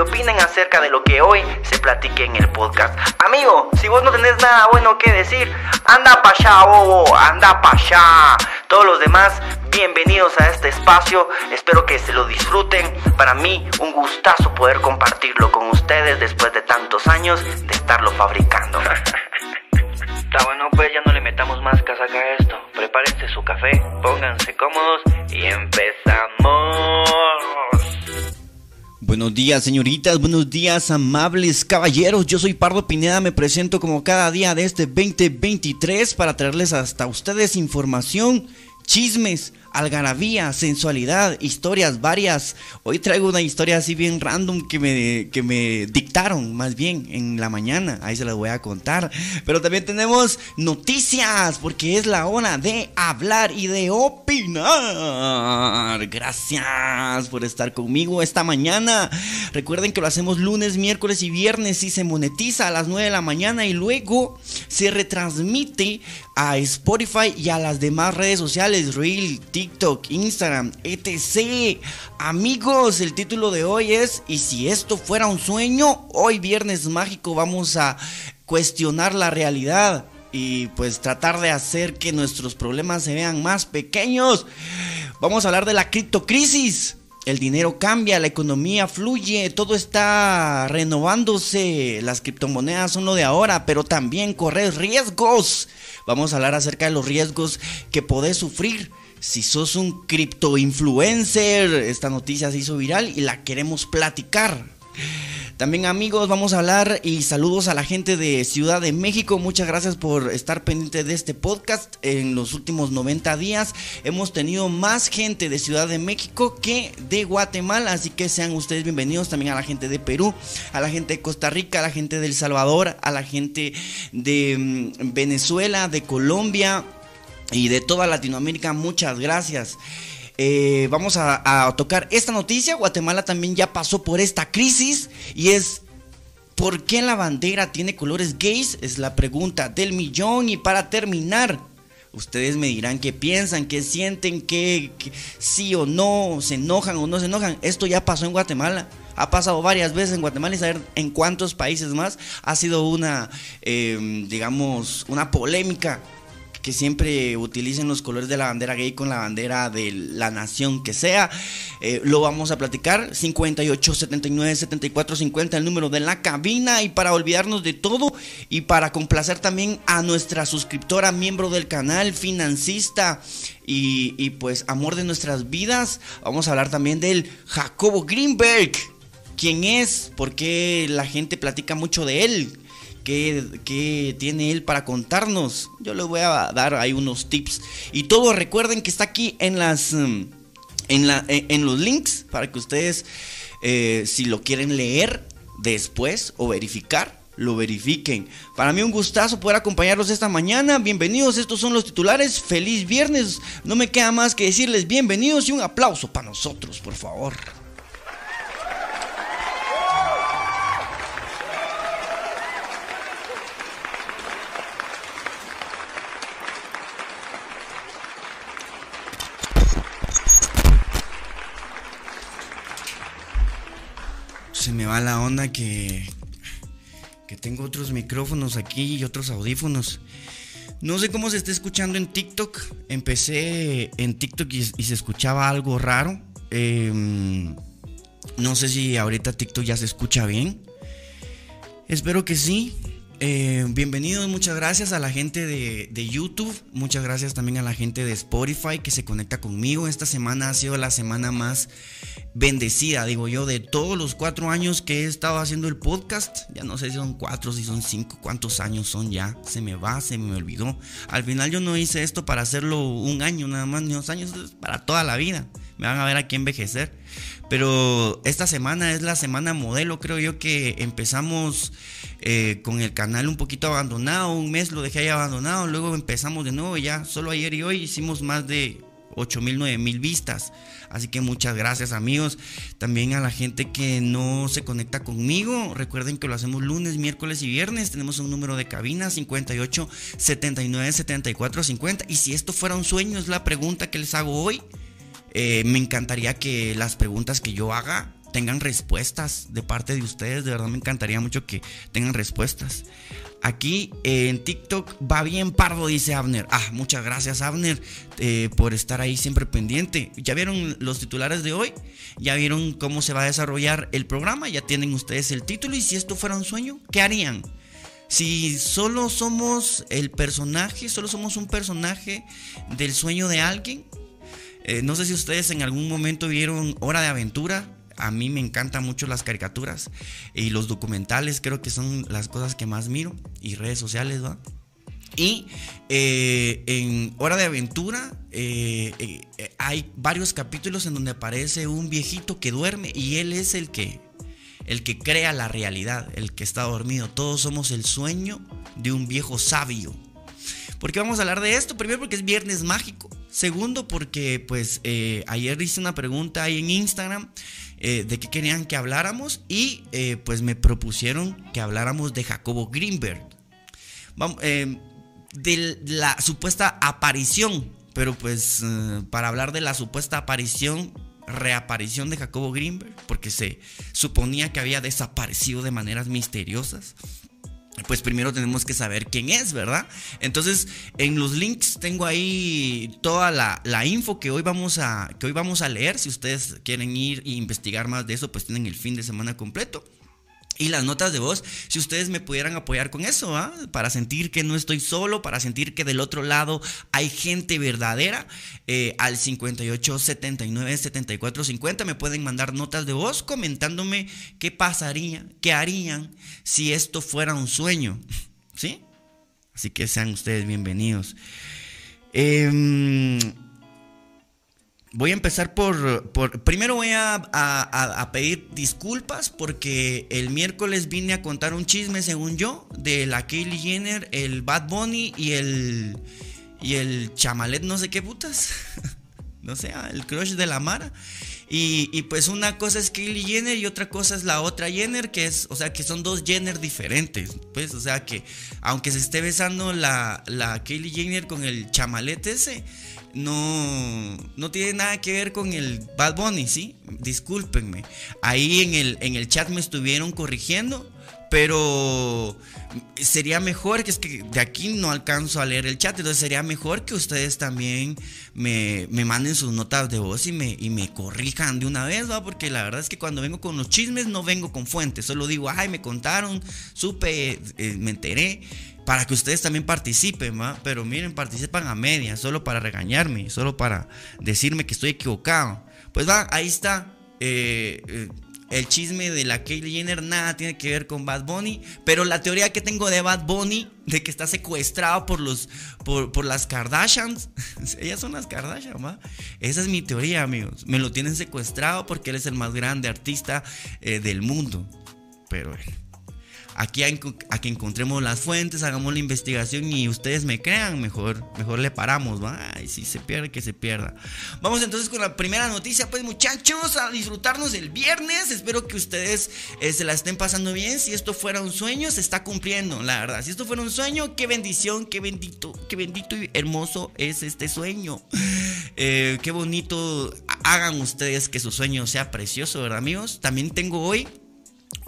opinen acerca de lo que hoy se platique en el podcast. Amigo, si vos no tenés nada bueno que decir, anda pa' allá, bobo, anda pa' allá. Todos los demás, bienvenidos a este espacio. Espero que se lo disfruten. Para mí, un gustazo poder compartirlo con ustedes después de tantos años de estarlo fabricando. Está bueno, pues ya no le metamos más casaca a esto. Prepárense su café, pónganse cómodos y empezamos. Buenos días, señoritas, buenos días, amables caballeros. Yo soy Pardo Pineda, me presento como cada día de este 2023 para traerles hasta ustedes información, chismes, algarabía, sensualidad, historias varias. Hoy traigo una historia así bien random que me, que me dictaron más bien en la mañana. Ahí se las voy a contar. Pero también tenemos noticias porque es la hora de hablar y de opinar. Gracias por estar conmigo esta mañana. Recuerden que lo hacemos lunes, miércoles y viernes y se monetiza a las 9 de la mañana y luego se retransmite a Spotify y a las demás redes sociales, Reel, TikTok, Instagram, etc. Amigos, el título de hoy es ¿Y si esto fuera un sueño? Hoy viernes mágico vamos a cuestionar la realidad y pues tratar de hacer que nuestros problemas se vean más pequeños. Vamos a hablar de la criptocrisis. El dinero cambia, la economía fluye, todo está renovándose. Las criptomonedas son lo de ahora, pero también correr riesgos. Vamos a hablar acerca de los riesgos que podés sufrir si sos un cripto influencer. Esta noticia se hizo viral y la queremos platicar. También amigos, vamos a hablar y saludos a la gente de Ciudad de México. Muchas gracias por estar pendiente de este podcast. En los últimos 90 días hemos tenido más gente de Ciudad de México que de Guatemala. Así que sean ustedes bienvenidos también a la gente de Perú, a la gente de Costa Rica, a la gente de El Salvador, a la gente de mm, Venezuela, de Colombia y de toda Latinoamérica. Muchas gracias. Eh, vamos a, tocar esta noticia. Guatemala también ya pasó por esta crisis y es ¿por qué la bandera tiene colores gays? Es la pregunta del millón y para terminar. Ustedes me dirán qué piensan, qué sienten, qué, sí o no, se enojan o no se enojan. Esto ya pasó en Guatemala ha pasado varias veces en Guatemala y saber en cuántos países más ha sido una, eh, digamos, una polémica que siempre utilicen los colores de la bandera gay con la bandera de la nación que sea. Eh, lo vamos a platicar. 58 79 74 50, el número de la cabina. Y para olvidarnos de todo y para complacer también a nuestra suscriptora, miembro del canal, financista y, y pues amor de nuestras vidas, vamos a hablar también del Jacobo Greenberg. ¿Quién es? ¿Por qué la gente platica mucho de él? Qué, tiene él para contarnos. Yo les voy a dar ahí unos tips. Y todo recuerden que está aquí en las... Mm, en, la, en los links para que ustedes, eh, si lo quieren leer después o verificar, lo verifiquen. Para mí un gustazo poder acompañarlos esta mañana. Bienvenidos, estos son los titulares. Feliz viernes. No me queda más que decirles bienvenidos y un aplauso para nosotros, por favor. Va la onda que, que tengo otros micrófonos aquí y otros audífonos. No sé cómo se está escuchando en TikTok. Empecé en TikTok y, se escuchaba algo raro. Em, no sé si ahorita TikTok ya se escucha bien. Espero que sí. Eh, bienvenidos, muchas gracias a la gente de, YouTube, muchas gracias también a la gente de Spotify que se conecta conmigo. Esta semana ha sido la semana más bendecida, digo yo, de todos los cuatro años que he estado haciendo el podcast. Ya no sé si son cuatro, si son cinco, cuántos años son ya. Se me va, se me olvidó. Al final yo no hice esto para hacerlo un año nada más, ni dos años, para toda la vida. Me van a ver aquí envejecer. Pero esta semana es la semana modelo, creo yo que empezamos eh, con el canal un poquito abandonado, un mes lo dejé ahí abandonado, luego empezamos de nuevo, ya solo ayer y hoy hicimos más de 8 mil, 9 mil vistas. Así que muchas gracias amigos. También a la gente que no se conecta conmigo. Recuerden que lo hacemos lunes, miércoles y viernes. Tenemos un número de cabina 58 79 74 50. Y si esto fuera un sueño, es la pregunta que les hago hoy. Eh, me encantaría que las preguntas que yo haga tengan respuestas de parte de ustedes. De verdad me encantaría mucho que tengan respuestas. Aquí en TikTok va bien pardo, dice Abner. Ah, muchas gracias Abner eh, por estar ahí siempre pendiente. ¿Ya vieron los titulares de hoy? ¿Ya vieron cómo se va a desarrollar el programa? ¿Ya tienen ustedes el título? ¿Y si esto fuera un sueño? ¿Qué harían? Si solo somos el personaje, solo somos un personaje del sueño de alguien, eh, no sé si ustedes en algún momento vieron Hora de Aventura. A mí me encantan mucho las caricaturas y los documentales, creo que son las cosas que más miro y redes sociales, ¿va? Y eh, en Hora de Aventura eh, hay varios capítulos en donde aparece un viejito que duerme y él es el que, el que crea la realidad, el que está dormido. Todos somos el sueño de un viejo sabio. ¿Por qué vamos a hablar de esto? Primero porque es viernes mágico. Segundo, porque pues eh, ayer hice una pregunta ahí en Instagram eh, de qué querían que habláramos y eh, pues me propusieron que habláramos de Jacobo Greenberg. de la supuesta aparición, pero pues para hablar de la supuesta aparición, reaparición de Jacobo Greenberg, porque se suponía que había desaparecido de maneras misteriosas pues primero tenemos que saber quién es, ¿verdad? Entonces, en los links tengo ahí toda la, info que hoy, vamos a, que hoy vamos a leer. Si ustedes quieren ir e investigar más de eso, pues tienen el fin de semana completo. Y las notas de voz, si ustedes me pudieran apoyar con eso, ¿ah? para sentir que no estoy solo, para sentir que del otro lado hay gente verdadera, eh, al 58 79 74 50 me pueden mandar notas de voz comentándome qué pasaría, qué harían si esto fuera un sueño. ¿Sí? Así que sean ustedes bienvenidos. Eh, Voy a empezar por, primero voy a, pedir disculpas porque el miércoles vine a contar un chisme, según yo, de la Kylie Jenner, el Bad Bunny y el, y el chamalet no sé qué putas. no sé, el crush de la Mara. Y, pues una cosa es Kylie Jenner y otra cosa es la otra Jenner, que es, o sea, que son dos Jenner diferentes. Pues, o sea, que aunque se esté besando la, la Kylie Jenner con el chamalet ese, no, no tiene nada que ver con el Bad Bunny, ¿sí? Discúlpenme. Ahí en el, en el chat me estuvieron corrigiendo, pero sería mejor, que es que de aquí no alcanzo a leer el chat, entonces sería mejor que ustedes también me, manden sus notas de voz y me, y me corrijan de una vez, ¿va? Porque la verdad es que cuando vengo con los chismes no vengo con fuentes, solo digo, ay, me contaron, supe, eh, me enteré para que ustedes también participen, ¿va? Pero miren, participan a media, solo para regañarme, solo para decirme que estoy equivocado. Pues va, ahí está. Eh, eh, el chisme de la Kylie Jenner nada tiene que ver con Bad Bunny, pero la teoría que tengo de Bad Bunny de que está secuestrado por los por, las Kardashians, ellas son las Kardashians, ¿va? Esa es mi teoría, amigos. Me lo tienen secuestrado porque él es el más grande artista eh, del mundo. Pero Aquí a, que encontremos las fuentes, hagamos la investigación y ustedes me crean, mejor, mejor le paramos, ¿va? Ay, si se pierde, que se pierda. Vamos entonces con la primera noticia, pues muchachos, a disfrutarnos el viernes. Espero que ustedes eh, se la estén pasando bien. Si esto fuera un sueño, se está cumpliendo, la verdad. Si esto fuera un sueño, qué bendición, qué bendito, qué bendito y hermoso es este sueño. Eh, qué bonito hagan ustedes que su sueño sea precioso, ¿verdad, amigos? También tengo hoy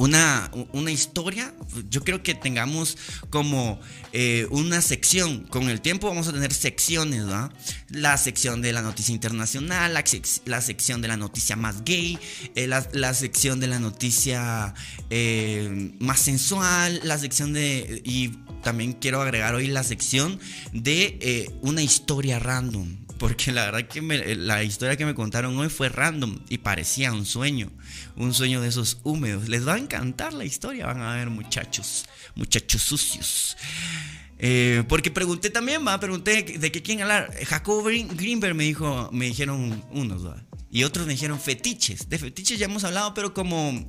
una, una, historia, yo creo que tengamos como eh, una sección. Con el tiempo vamos a tener secciones, ¿verdad? La sección de la noticia internacional, la, sección de la noticia más gay, eh, la, sección de la noticia eh, más sensual, la sección de... Y también quiero agregar hoy la sección de una historia random. Porque la verdad que la historia que me contaron hoy fue random y parecía un sueño un sueño de esos húmedos. Les va a encantar la historia, van a ver muchachos, muchachos sucios. Eh, porque pregunté también, va, pregunté de qué quién hablar. Jacob Greenberg me dijo, me dijeron unos, y otros me dijeron fetiches. De fetiches ya hemos hablado, pero como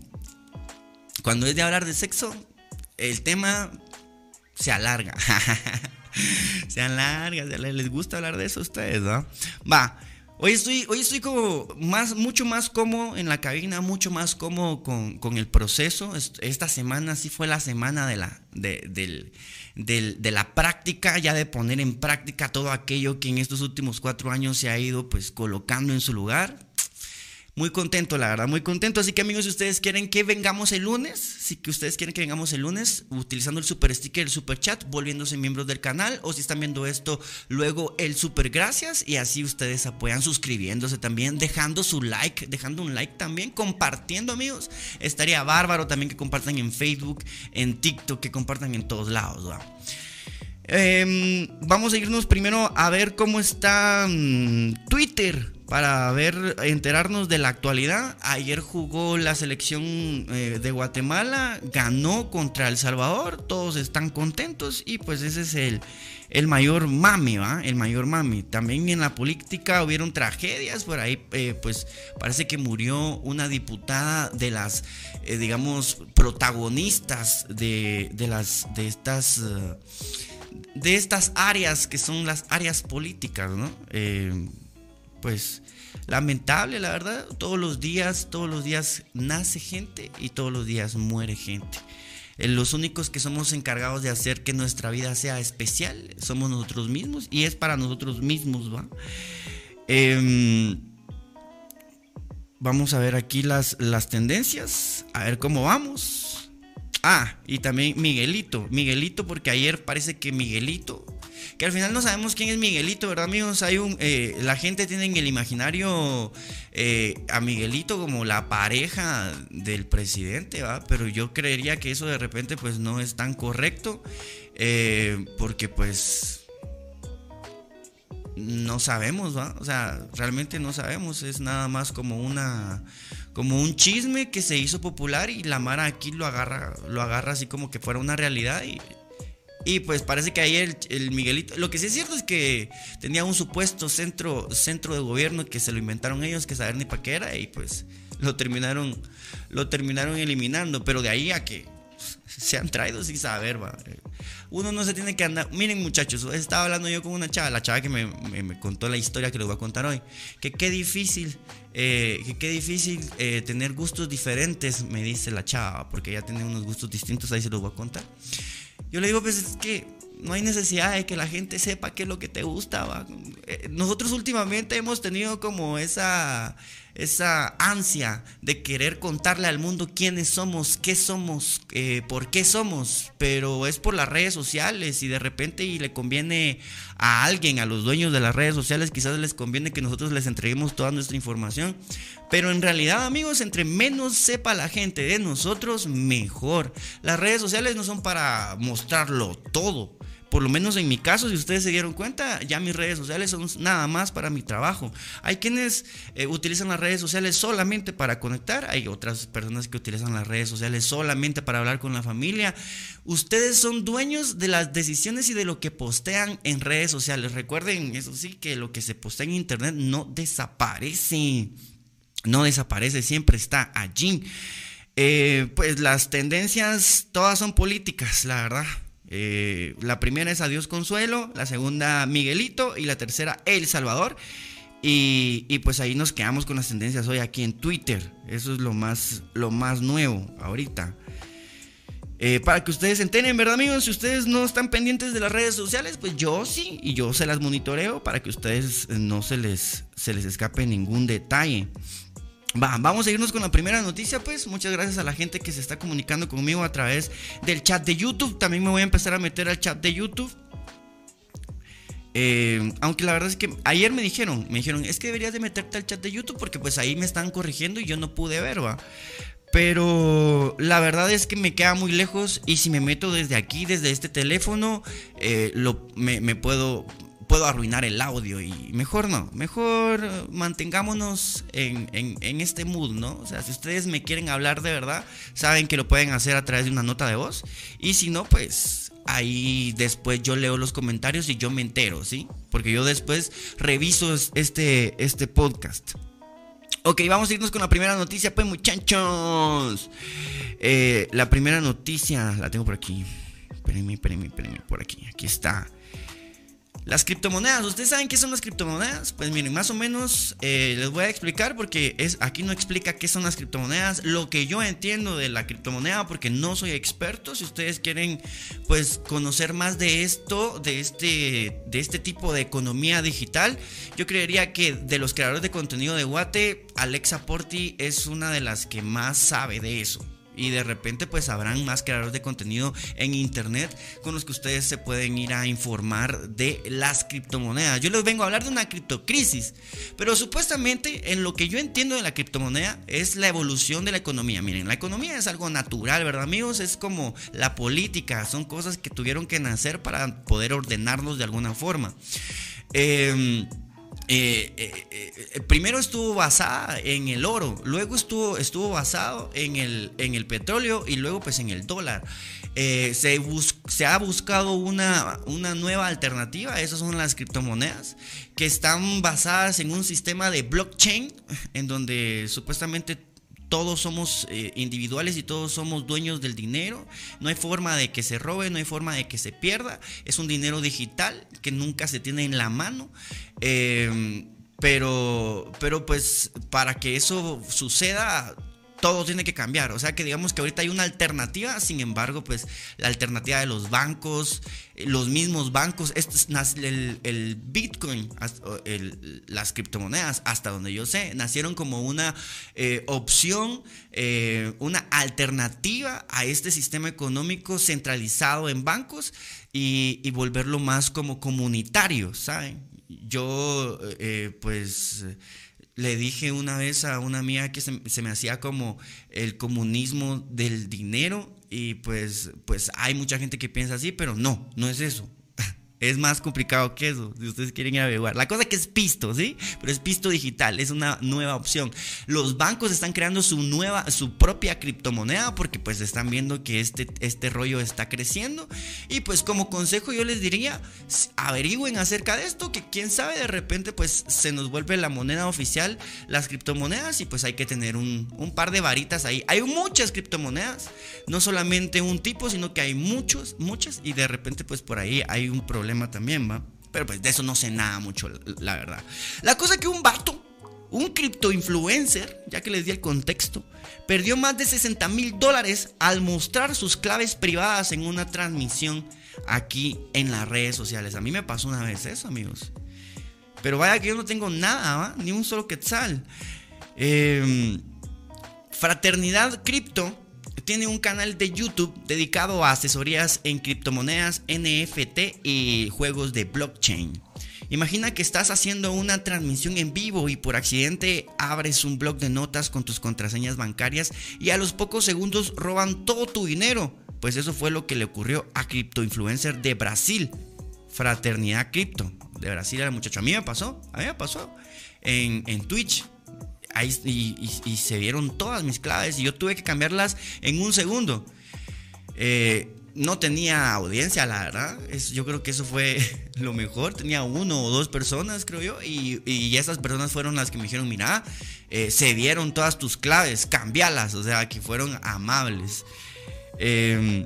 cuando es de hablar de sexo, el tema se alarga. se alarga, les gusta hablar de eso a ustedes, ¿no? Va. Hoy estoy, hoy estoy como más, mucho más cómodo en la cabina, mucho más cómodo con, el proceso. Esta semana sí fue la semana de la, de, de la práctica, ya de poner en práctica todo aquello que en estos últimos cuatro años se ha ido pues colocando en su lugar. Muy contento, la verdad, muy contento. Así que amigos, si ustedes quieren que vengamos el lunes, si que ustedes quieren que vengamos el lunes, utilizando el super sticker, el super chat, volviéndose miembros del canal, o si están viendo esto, luego el super gracias, y así ustedes apoyan suscribiéndose también, dejando su like, dejando un like también, compartiendo amigos. Estaría bárbaro también que compartan en Facebook, en TikTok, que compartan en todos lados. Em, vamos a irnos primero a ver cómo está mm, Twitter para ver, enterarnos de la actualidad. Ayer jugó la selección eh, de Guatemala, ganó contra El Salvador, todos están contentos y pues ese es el, el mayor mami, ¿va? El mayor mami. También en la política hubieron tragedias, por ahí eh, pues parece que murió una diputada de las, eh, digamos, protagonistas de, de, las, de estas... de estas áreas que son las áreas políticas, ¿no? pues lamentable, la verdad. Todos los días, todos los días nace gente y todos los días muere gente. Eh, los únicos que somos encargados de hacer que nuestra vida sea especial somos nosotros mismos y es para nosotros mismos, ¿va? Em, vamos a ver aquí las, las tendencias, a ver cómo vamos. Ah, y también Miguelito, Miguelito porque ayer parece que Miguelito que al final no sabemos quién es Miguelito, ¿verdad, amigos? Hay un, eh, la gente tiene en el imaginario eh, a Miguelito como la pareja del presidente, ¿va? Pero yo creería que eso de repente pues no es tan correcto, eh, porque pues no sabemos, ¿va? O sea, realmente no sabemos, es nada más como una como un chisme que se hizo popular y la Mara aquí lo agarra, lo agarra así como que fuera una realidad y y pues parece que ahí el, Miguelito, lo que sí es cierto es que tenía un supuesto centro, centro de gobierno que se lo inventaron ellos, que saber ni para qué era, y pues lo terminaron, lo terminaron eliminando, pero de ahí a que se han traído sin saber, va. Uno no se tiene que andar. Miren, muchachos, estaba hablando yo con una chava, la chava que me, contó la historia que les voy a contar hoy. Que qué difícil, eh, que qué difícil eh, tener gustos diferentes, me dice la chava, porque ella tiene unos gustos distintos, ahí se los voy a contar. Yo le digo, pues es que no hay necesidad de que la gente sepa qué es lo que te gusta. Eh, nosotros últimamente hemos tenido como esa, esa ansia de querer contarle al mundo quiénes somos, qué somos, eh, por qué somos, pero es por las redes sociales y de repente y le conviene a alguien, a los dueños de las redes sociales, quizás les conviene que nosotros les entreguemos toda nuestra información, pero en realidad amigos, entre menos sepa la gente de nosotros, mejor. Las redes sociales no son para mostrarlo todo por lo menos en mi caso, si ustedes se dieron cuenta, ya mis redes sociales son nada más para mi trabajo. Hay quienes eh, utilizan las redes sociales solamente para conectar, hay otras personas que utilizan las redes sociales solamente para hablar con la familia. Ustedes son dueños de las decisiones y de lo que postean en redes sociales. Recuerden, eso sí, que lo que se postea en internet no desaparece. No desaparece, siempre está allí. Eh, pues las tendencias todas son políticas, la verdad. Eh, la primera es Adiós Consuelo, la segunda Miguelito y la tercera El Salvador. Y, pues ahí nos quedamos con las tendencias hoy aquí en Twitter. Eso es lo más, lo más nuevo ahorita. Eh, para que ustedes se enteren, ¿verdad amigos? Si ustedes no están pendientes de las redes sociales, pues yo sí, y yo se las monitoreo para que ustedes no se les, se les escape ningún detalle. Va, vamos a irnos con la primera noticia, pues. Muchas gracias a la gente que se está comunicando conmigo a través del chat de YouTube. También me voy a empezar a meter al chat de YouTube. Eh, aunque la verdad es que ayer me dijeron, me dijeron, es que deberías de meterte al chat de YouTube porque pues ahí me están corrigiendo y yo no pude ver, va. Pero la verdad es que me queda muy lejos y si me meto desde aquí, desde este teléfono, eh, lo, me, puedo, puedo arruinar el audio y mejor no, mejor mantengámonos en, en, este mood, ¿no? O sea, si ustedes me quieren hablar de verdad, saben que lo pueden hacer a través de una nota de voz y si no, pues ahí después yo leo los comentarios y yo me entero, ¿sí? Porque yo después reviso este, este podcast. Ok, vamos a irnos con la primera noticia, pues muchachos. Eh, la primera noticia la tengo por aquí. Espérenme, espérenme, espérenme, por aquí. Aquí está. Las criptomonedas, ¿ustedes saben qué son las criptomonedas? Pues miren, más o menos eh, les voy a explicar porque es, aquí no explica qué son las criptomonedas, lo que yo entiendo de la criptomoneda porque no soy experto, si ustedes quieren pues conocer más de esto, de este, de este tipo de economía digital, yo creería que de los creadores de contenido de Guate, Alexa Porti es una de las que más sabe de eso y de repente pues habrán más creadores de contenido en internet con los que ustedes se pueden ir a informar de las criptomonedas. Yo les vengo a hablar de una criptocrisis, pero supuestamente en lo que yo entiendo de la criptomoneda es la evolución de la economía. Miren, la economía es algo natural, ¿verdad amigos? Es como la política, son cosas que tuvieron que nacer para poder ordenarnos de alguna forma. Eh, eh, eh, eh, primero estuvo basada en el oro, luego estuvo, estuvo basado en el, en el petróleo y luego pues en el dólar. se, se, ha buscado una, una nueva alternativa, esas son las criptomonedas, que están basadas en un sistema de blockchain, en donde supuestamente todos somos eh, individuales y todos somos dueños del dinero. No hay forma de que se robe, no hay forma de que se pierda. Es un dinero digital que nunca se tiene en la mano. Em, pero, pero pues para que eso suceda todo tiene que cambiar. O sea que digamos que ahorita hay una alternativa, sin embargo, pues la alternativa de los bancos, eh, los mismos bancos, el, el, Bitcoin, las criptomonedas, hasta donde yo sé, nacieron como una eh, opción, eh, una alternativa a este sistema económico centralizado en bancos y volverlo más como comunitario, ¿saben? Yo, pues le dije una vez a una amiga que se, me hacía como el comunismo del dinero y pues, pues hay mucha gente que piensa así, pero no, no es eso. Es más complicado que eso, si ustedes quieren averiguar. La cosa que es pisto, ¿sí? Pero es pisto digital, es una nueva opción. Los bancos están creando su nueva, su propia criptomoneda porque pues están viendo que este, este rollo está creciendo. Y pues como consejo yo les diría, averigüen acerca de esto, que quién sabe de repente pues se nos vuelve la moneda oficial, las criptomonedas y pues hay que tener un, un par de varitas ahí. Hay muchas criptomonedas, no solamente un tipo, sino que hay muchos, muchas y de repente pues por ahí hay un problema también, ¿va? Pero pues de eso no sé nada mucho, la verdad. La cosa que un vato, un cripto influencer, ya que les di el contexto, perdió más de 60 mil dólares al mostrar sus claves privadas en una transmisión aquí en las redes sociales. A mí me pasó una vez eso, amigos. Pero vaya que yo no tengo nada, ¿va? Ni un solo quetzal. Em, Fraternidad Cripto tiene un canal de YouTube dedicado a asesorías en criptomonedas, NFT y juegos de blockchain. Imagina que estás haciendo una transmisión en vivo y por accidente abres un blog de notas con tus contraseñas bancarias y a los pocos segundos roban todo tu dinero. Pues eso fue lo que le ocurrió a Crypto Influencer de Brasil, Fraternidad Cripto. De Brasil era muchacho. A mí me pasó, a mí me pasó en, en Twitch y, se vieron todas mis claves y yo tuve que cambiarlas en un segundo. Eh, no tenía audiencia, la verdad. yo creo que eso fue lo mejor. Tenía uno o dos personas, creo yo. Y, esas personas fueron las que me dijeron, mira, eh, se vieron todas tus claves, cambialas. O sea, que fueron amables. Em,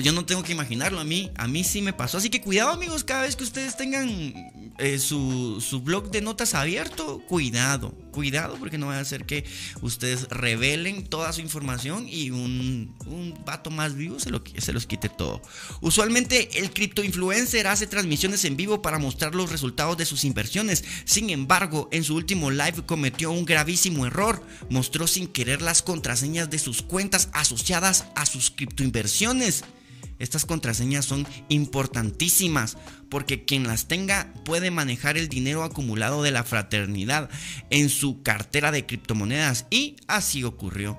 Yo no tengo que imaginarlo, a mí, a mí sí me pasó. Así que cuidado amigos, cada vez que ustedes tengan eh, su, su, blog de notas abierto, cuidado, cuidado porque no va a hacer que ustedes revelen toda su información y un, un vato más vivo se, lo, se los quite todo. Usualmente el criptoinfluencer hace transmisiones en vivo para mostrar los resultados de sus inversiones. Sin embargo, en su último live cometió un gravísimo error. Mostró sin querer las contraseñas de sus cuentas asociadas a sus criptoinversiones. Estas contraseñas son importantísimas porque quien las tenga puede manejar el dinero acumulado de la fraternidad en su cartera de criptomonedas y así ocurrió.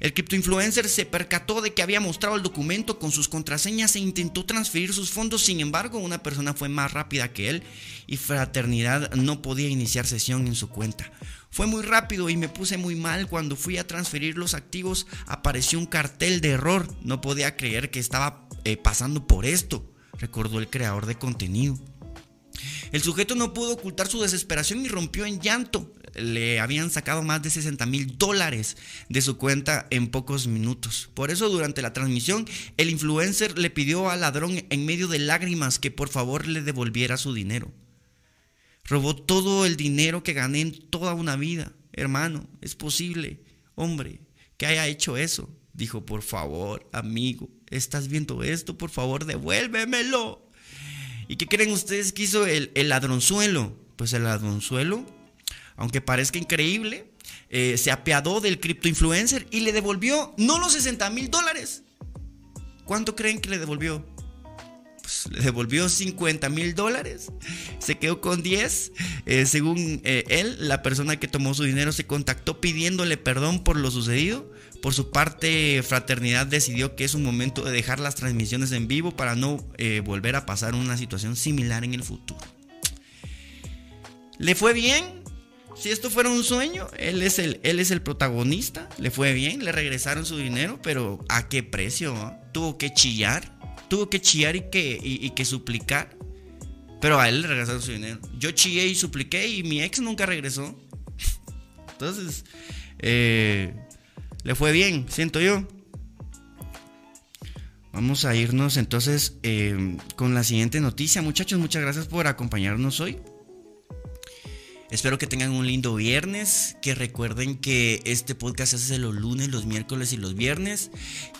El criptoinfluencer se percató de que había mostrado el documento con sus contraseñas e intentó transferir sus fondos, sin embargo una persona fue más rápida que él y fraternidad no podía iniciar sesión en su cuenta. Fue muy rápido y me puse muy mal cuando fui a transferir los activos. Apareció un cartel de error. No podía creer que estaba eh, pasando por esto, recordó el creador de contenido. El sujeto no pudo ocultar su desesperación y rompió en llanto. Le habían sacado más de 60 mil dólares de su cuenta en pocos minutos. Por eso durante la transmisión el influencer le pidió al ladrón en medio de lágrimas que por favor le devolviera su dinero. Robó todo el dinero que gané en toda una vida. Hermano, es posible, hombre, que haya hecho eso. Dijo, por favor, amigo, ¿estás viendo esto? Por favor, devuélvemelo. ¿Y qué creen ustedes que hizo el, ladronzuelo? Pues el ladronzuelo, aunque parezca increíble, eh, se apiadó del criptoinfluencer y le devolvió no los 60 mil dólares. ¿Cuánto creen que le devolvió? Pues, le devolvió 50 mil dólares, se quedó con 10. Eh, según eh, él, la persona que tomó su dinero se contactó pidiéndole perdón por lo sucedido. Por su parte, Fraternidad decidió que es un momento de dejar las transmisiones en vivo para no eh, volver a pasar una situación similar en el futuro. ¿Le fue bien? Si esto fuera un sueño, él es el, él es el protagonista. Le fue bien, le regresaron su dinero, pero ¿a qué precio? Ah? Tuvo que chillar tuvo que chillar y que, y, que suplicar. Pero a él le regresaron su dinero. Yo chillé y supliqué y mi ex nunca regresó. Entonces, eh, le fue bien, siento yo. Vamos a irnos entonces eh, con la siguiente noticia. Muchachos, muchas gracias por acompañarnos hoy. Espero que tengan un lindo viernes, que recuerden que este podcast se hace los lunes, los miércoles y los viernes,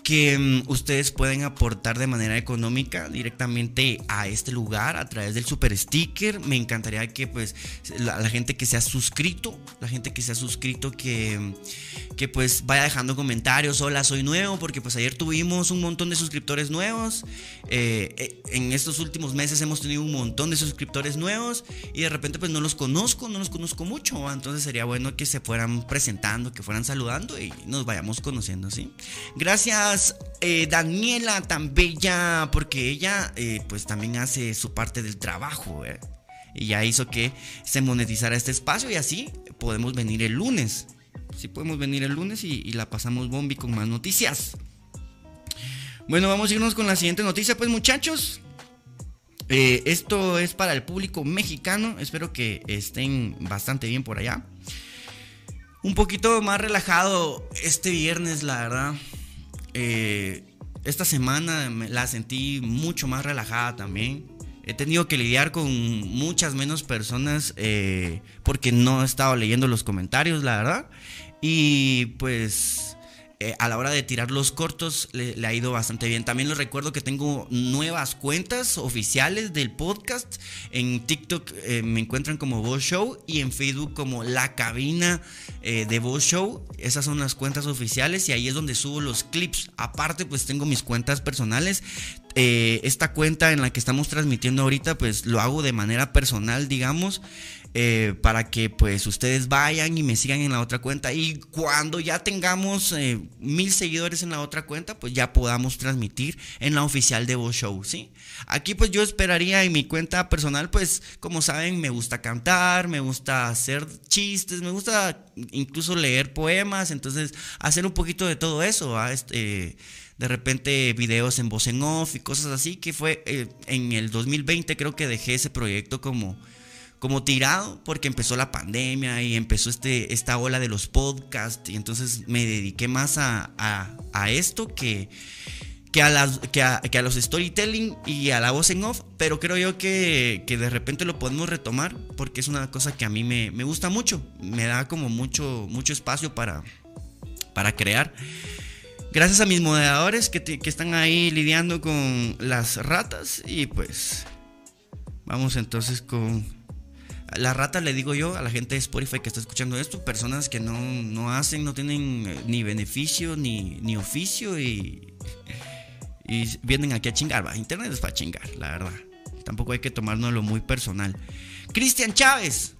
que mm, ustedes pueden aportar de manera económica directamente a este lugar a través del super sticker. Me encantaría que pues la, gente que se ha suscrito, la gente que se ha suscrito que, mm, que pues vaya dejando comentarios, hola soy nuevo, porque pues ayer tuvimos un montón de suscriptores nuevos, eh, eh, en estos últimos meses hemos tenido un montón de suscriptores nuevos y de repente pues no los conozco, no los conozco mucho, entonces sería bueno que se fueran presentando, que fueran saludando y nos vayamos conociendo, ¿sí? Gracias eh, Daniela tan bella, porque ella eh, pues también hace su parte del trabajo, ¿eh? Y ya hizo que se monetizara este espacio y así podemos venir el lunes. Sí podemos venir el lunes y la pasamos bombi con más noticias. Bueno, vamos a irnos con la siguiente noticia, pues muchachos. Eh, esto es para el público mexicano. Espero que estén bastante bien por allá. Un poquito más relajado este viernes, la verdad. Eh, esta semana la sentí mucho más relajada también. He tenido que lidiar con muchas menos personas eh, porque no he estado leyendo los comentarios, la verdad. Y pues eh, a la hora de tirar los cortos le, ha ido bastante bien. También les recuerdo que tengo nuevas cuentas oficiales del podcast. En TikTok eh, me encuentran como Voz Show y en Facebook como La Cabina eh, de Voz Show. Esas son las cuentas oficiales y ahí es donde subo los clips. Aparte pues tengo mis cuentas personales. Esta cuenta en la que estamos transmitiendo ahorita pues lo hago de manera personal digamos. Eh, para que pues ustedes vayan y me sigan en la otra cuenta y cuando ya tengamos eh, mil seguidores en la otra cuenta pues ya podamos transmitir en la oficial de Voz Show, ¿sí? Aquí pues yo esperaría en mi cuenta personal pues como saben me gusta cantar, me gusta hacer chistes, me gusta incluso leer poemas, entonces hacer un poquito de todo eso, este de repente videos en voz en off y cosas así, que fue eh, en el 2020 creo que dejé ese proyecto como, como tirado porque empezó la pandemia y empezó este, esta ola de los podcasts y entonces me dediqué más a, esto que, que a, las, que, a, que a los storytelling y a la voz en off, pero creo yo que, que, de repente lo podemos retomar porque es una cosa que a mí me, me gusta mucho, me da como mucho, mucho espacio para, para crear. Gracias a mis moderadores que, están ahí lidiando con las ratas y pues vamos entonces con la rata le digo yo a la gente de Spotify que está escuchando esto, personas que no, no hacen, no tienen eh, ni beneficio ni, ni oficio y, y vienen aquí a chingar. Va, internet es para chingar, la verdad. Tampoco hay que tomárnoslo muy personal. Cristian Chávez.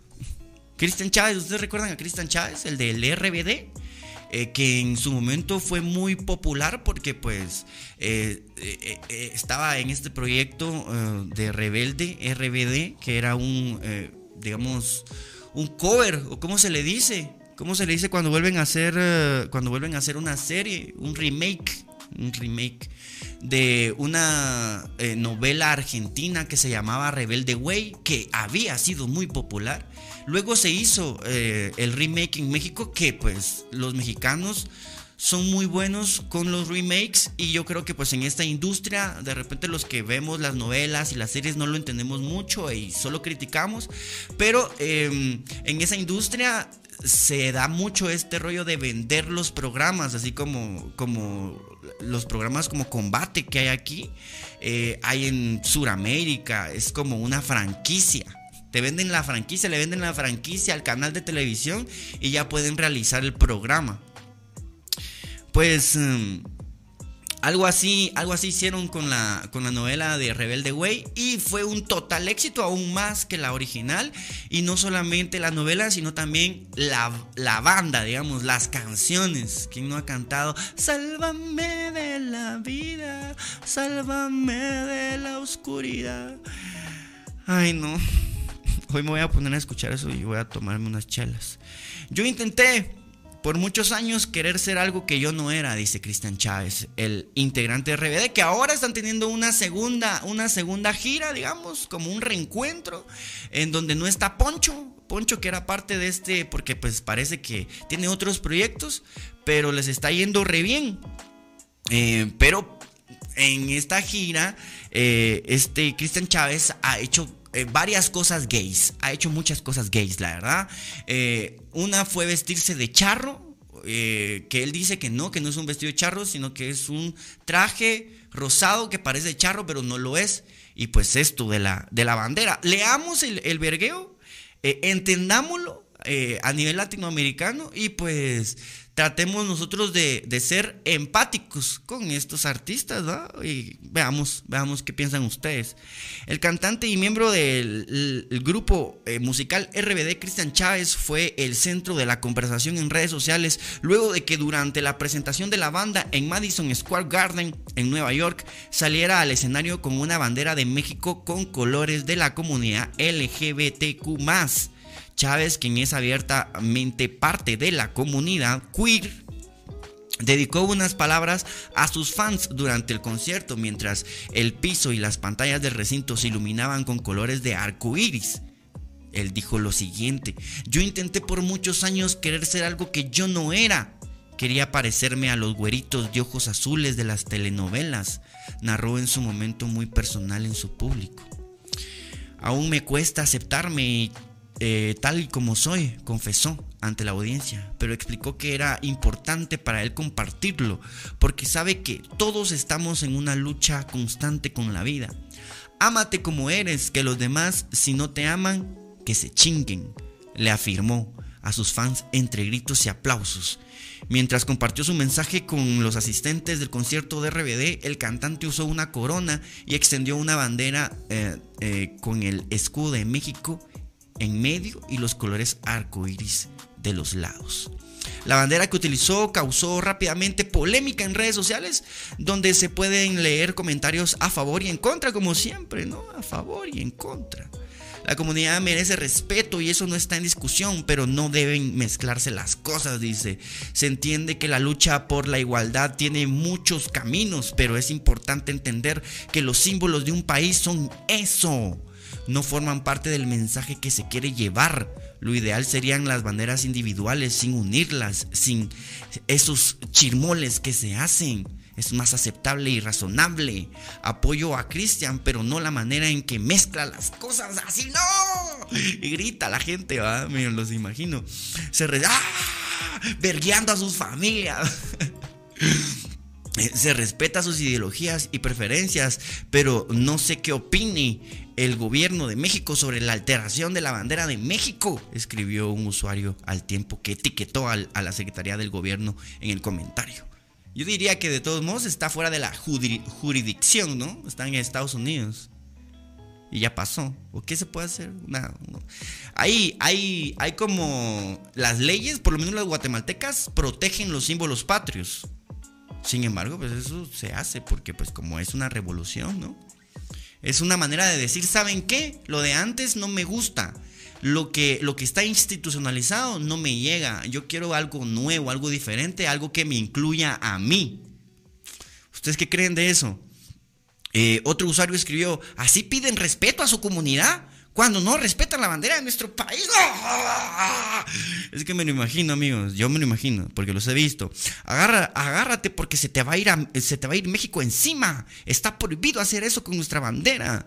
Cristian Chávez, ¿ustedes recuerdan a Cristian Chávez, el del RBD? Eh, que en su momento fue muy popular porque pues eh, eh, estaba en este proyecto de Rebelde, RBD, que era un digamos, un cover, o cómo se le dice, cómo se le dice cuando vuelven a hacer, cuando vuelven a hacer una serie, un remake, un remake de una eh, novela argentina que se llamaba Rebelde Way, que había sido muy popular. Luego se hizo eh, el remake en México, que pues los mexicanos son muy buenos con los remakes y yo creo que pues en esta industria de repente los que vemos las novelas y las series no lo entendemos mucho y solo criticamos, pero em, en esa industria se da mucho este rollo de vender los programas, así como, como los programas como combate que hay aquí, eh, hay en Sudamérica, es como una franquicia. Te venden la franquicia, le venden la franquicia al canal de televisión y ya pueden realizar el programa. Pues em, algo así, algo así hicieron con la, con la novela de Rebelde Way y fue un total éxito, aún más que la original. Y no solamente la novela, sino también la, la banda, digamos, las canciones. ¿Quién no ha cantado? Sálvame de la vida, sálvame de la oscuridad. Ay, no. Hoy me voy a poner a escuchar eso y voy a tomarme unas chelas. Yo intenté por muchos años querer ser algo que yo no era, dice Cristian Chávez, el integrante de RBD, que ahora están teniendo una segunda, una segunda gira, digamos, como un reencuentro, en donde no está Poncho, Poncho que era parte de este, porque pues parece que tiene otros proyectos, pero les está yendo re bien. Eh, pero en esta gira, eh, este Cristian Chávez ha hecho eh, varias cosas gays. Ha hecho muchas cosas gays, la verdad. Eh, una fue vestirse de charro. Eh, que él dice que no, que no es un vestido de charro, sino que es un traje rosado que parece charro, pero no lo es. Y pues esto de la, de la bandera. Leamos el, el vergueo, entendámoslo a nivel latinoamericano y pues tratemos nosotros de, ser empáticos con estos artistas, Y veamos, veamos qué piensan ustedes. El cantante y miembro del grupo eh, musical RBD, Cristian Chávez, fue el centro de la conversación en redes sociales luego de que durante la presentación de la banda en Madison Square Garden, en Nueva York, saliera al escenario con una bandera de México con colores de la comunidad LGBTQ Chávez, quien es abiertamente parte de la comunidad queer, dedicó unas palabras a sus fans durante el concierto mientras el piso y las pantallas del recinto se iluminaban con colores de arco iris. Él dijo lo siguiente: Yo intenté por muchos años querer ser algo que yo no era. Quería parecerme a los güeritos de ojos azules de las telenovelas, narró en su momento muy personal en su público. Aún me cuesta aceptarme eh, tal y como soy, confesó ante la audiencia, pero explicó que era importante para él compartirlo, porque sabe que todos estamos en una lucha constante con la vida. Ámate como eres, que los demás, si no te aman, que se chinguen, le afirmó a sus fans entre gritos y aplausos. Mientras compartió su mensaje con los asistentes del concierto de RBD, el cantante usó una corona y extendió una bandera eh, eh, con el escudo de México en medio y los colores arcoíris de los lados. La bandera que utilizó causó rápidamente polémica en redes sociales, donde se pueden leer comentarios a favor y en contra, como siempre, ¿no? A favor y en contra. La comunidad merece respeto y eso no está en discusión, pero no deben mezclarse las cosas, dice. Se entiende que la lucha por la igualdad tiene muchos caminos, pero es importante entender que los símbolos de un país son eso no forman parte del mensaje que se quiere llevar. Lo ideal serían las banderas individuales sin unirlas, sin esos chirmoles que se hacen. Es más aceptable y razonable. Apoyo a Cristian, pero no la manera en que mezcla las cosas así, no. Y grita la gente, ¿va? Me los imagino. Se re... ¡Ah! Vergueando a sus familias. Eh, se respeta sus ideologías y preferencias, pero no sé qué opine el gobierno de México sobre la alteración de la bandera de México, escribió un usuario al tiempo que etiquetó a la Secretaría del Gobierno en el comentario. Yo diría que de todos modos está fuera de la jurisdicción, ¿no? Está en Estados Unidos. Y ya pasó. ¿O qué se puede hacer? Nada. Hay, hay, hay como las leyes, por lo menos las guatemaltecas, protegen los símbolos patrios. Sin embargo, pues eso se hace porque pues como es una revolución, ¿no? Es una manera de decir, ¿saben qué? Lo de antes no me gusta. Lo que, lo que está institucionalizado no me llega. Yo quiero algo nuevo, algo diferente, algo que me incluya a mí. ¿Ustedes qué creen de eso? Eh, otro usuario escribió, ¿así piden respeto a su comunidad? Cuando no respetan la bandera de nuestro país. Es que me lo imagino, amigos. Yo me lo imagino, porque los he visto. Agarra, agárrate porque se te va a ir se te va a ir México encima. Está prohibido hacer eso con nuestra bandera.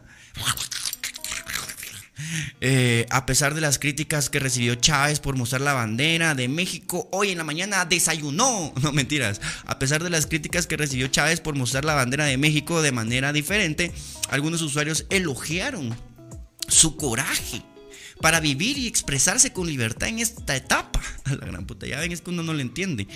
Eh, a pesar de las críticas que recibió Chávez por mostrar la bandera de México, hoy en la mañana desayunó. No mentiras. A pesar de las críticas que recibió Chávez por mostrar la bandera de México de manera diferente, algunos usuarios elogiaron su coraje para vivir y expresarse con libertad en esta etapa. A la gran puta, ya ven, es que uno no le entiende.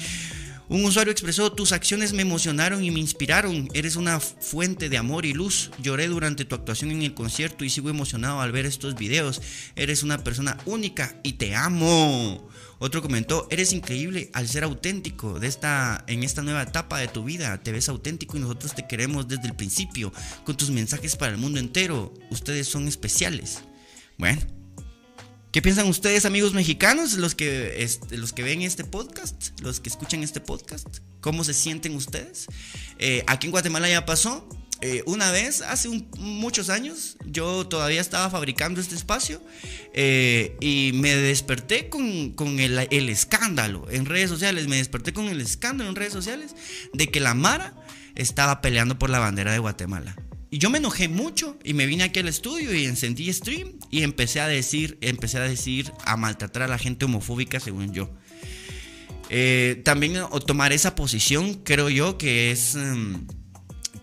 Un usuario expresó, tus acciones me emocionaron y me inspiraron. Eres una fuente de amor y luz. Lloré durante tu actuación en el concierto y sigo emocionado al ver estos videos. Eres una persona única y te amo. Otro comentó, eres increíble al ser auténtico de esta, en esta nueva etapa de tu vida. Te ves auténtico y nosotros te queremos desde el principio con tus mensajes para el mundo entero. Ustedes son especiales. Bueno, ¿Qué piensan ustedes, amigos mexicanos, los que, este, los que ven este podcast, los que escuchan este podcast? ¿Cómo se sienten ustedes? Eh, aquí en Guatemala ya pasó. Eh, una vez, hace muchos años, yo todavía estaba fabricando este espacio eh, y me desperté con, con el, el, escándalo en redes sociales. Me desperté con el escándalo en redes sociales de que la Mara estaba peleando por la bandera de Guatemala. Y yo me enojé mucho y me vine aquí al estudio y encendí stream y empecé a decir, empecé a decir, a maltratar a la gente homofóbica según yo. Eh, también tomar esa posición creo yo que es, em,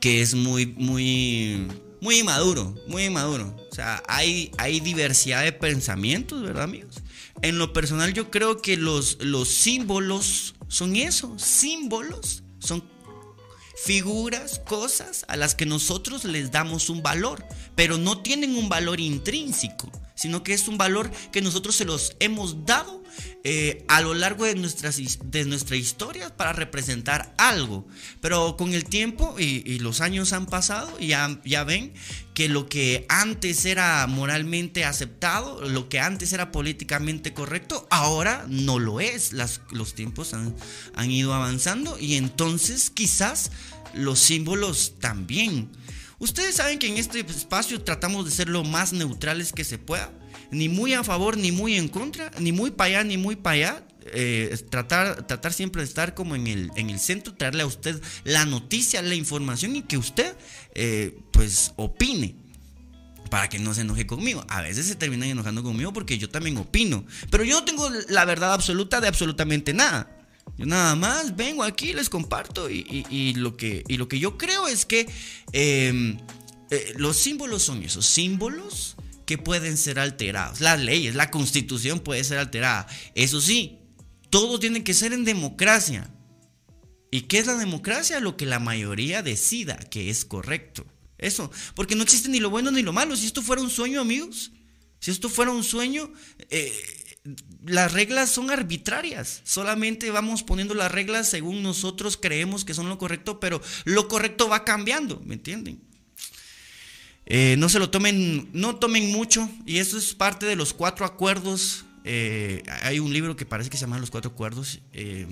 que es muy, muy, muy inmaduro, muy inmaduro. O sea, hay, hay diversidad de pensamientos, ¿verdad amigos? En lo personal yo creo que los, los símbolos son eso, símbolos, son figuras, cosas a las que nosotros les damos un valor, pero no tienen un valor intrínseco, sino que es un valor que nosotros se los hemos dado eh, a lo largo de, nuestras, de nuestra historia para representar algo. Pero con el tiempo y, los años han pasado y ya, ya, ven que lo que antes era moralmente aceptado, lo que antes era políticamente correcto, ahora no lo es. Las, los tiempos han, han ido avanzando y entonces quizás los símbolos también. Ustedes saben que en este espacio tratamos de ser lo más neutrales que se pueda ni muy a favor ni muy en contra, ni muy para allá ni muy para allá. Eh, tratar, tratar siempre de estar como en el, en el centro, traerle a usted la noticia, la información y que usted eh, pues opine para que no se enoje conmigo. A veces se terminan enojando conmigo porque yo también opino, pero yo no tengo la verdad absoluta de absolutamente nada. Yo nada más vengo aquí, les comparto y, lo, que, y lo que yo creo es que em, eh, los símbolos son esos símbolos que pueden ser alterados. Las leyes, la constitución puede ser alterada. Eso sí, todo tiene que ser en democracia. ¿Y qué es la democracia? Lo que la mayoría decida que es correcto. Eso, porque no existe ni lo bueno ni lo malo. Si esto fuera un sueño, amigos, si esto fuera un sueño, eh, las reglas son arbitrarias. Solamente vamos poniendo las reglas según nosotros creemos que son lo correcto, pero lo correcto va cambiando, ¿me entienden? Eh, no se lo tomen, no tomen mucho, y eso es parte de los cuatro acuerdos. Eh, hay un libro que parece que se llama Los Cuatro Acuerdos. Eh,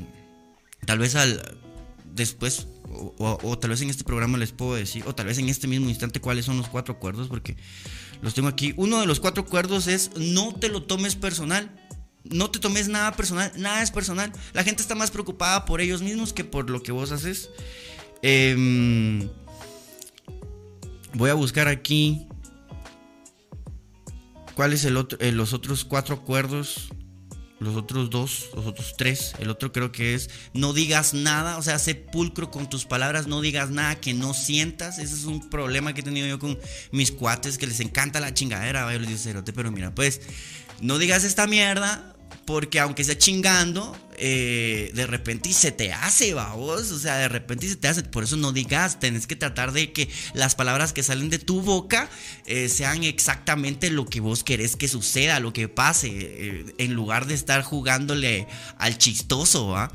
tal vez al, después, o, tal vez en este programa les puedo decir, o tal vez en este mismo instante, cuáles son los cuatro acuerdos, porque los tengo aquí. Uno de los cuatro acuerdos es no te lo tomes personal. No te tomes nada personal, nada es personal. La gente está más preocupada por ellos mismos que por lo que vos haces. Em, voy a buscar aquí cuáles el otro, eh, los otros cuatro acuerdos los otros dos, los otros tres. El otro creo que es no digas nada, o sea, sé pulcro con tus palabras, no digas nada que no sientas. Ese es un problema que he tenido yo con mis cuates que les encanta la chingadera. Yo les digo, pero mira, pues no digas esta mierda, porque aunque esté chingando, eh, de repente se te hace, vos. O sea, de repente se te hace. Por eso no digas, tenés que tratar de que las palabras que salen de tu boca eh, sean exactamente lo que vos querés que suceda, lo que pase, eh, en lugar de estar jugándole al chistoso, ¿va?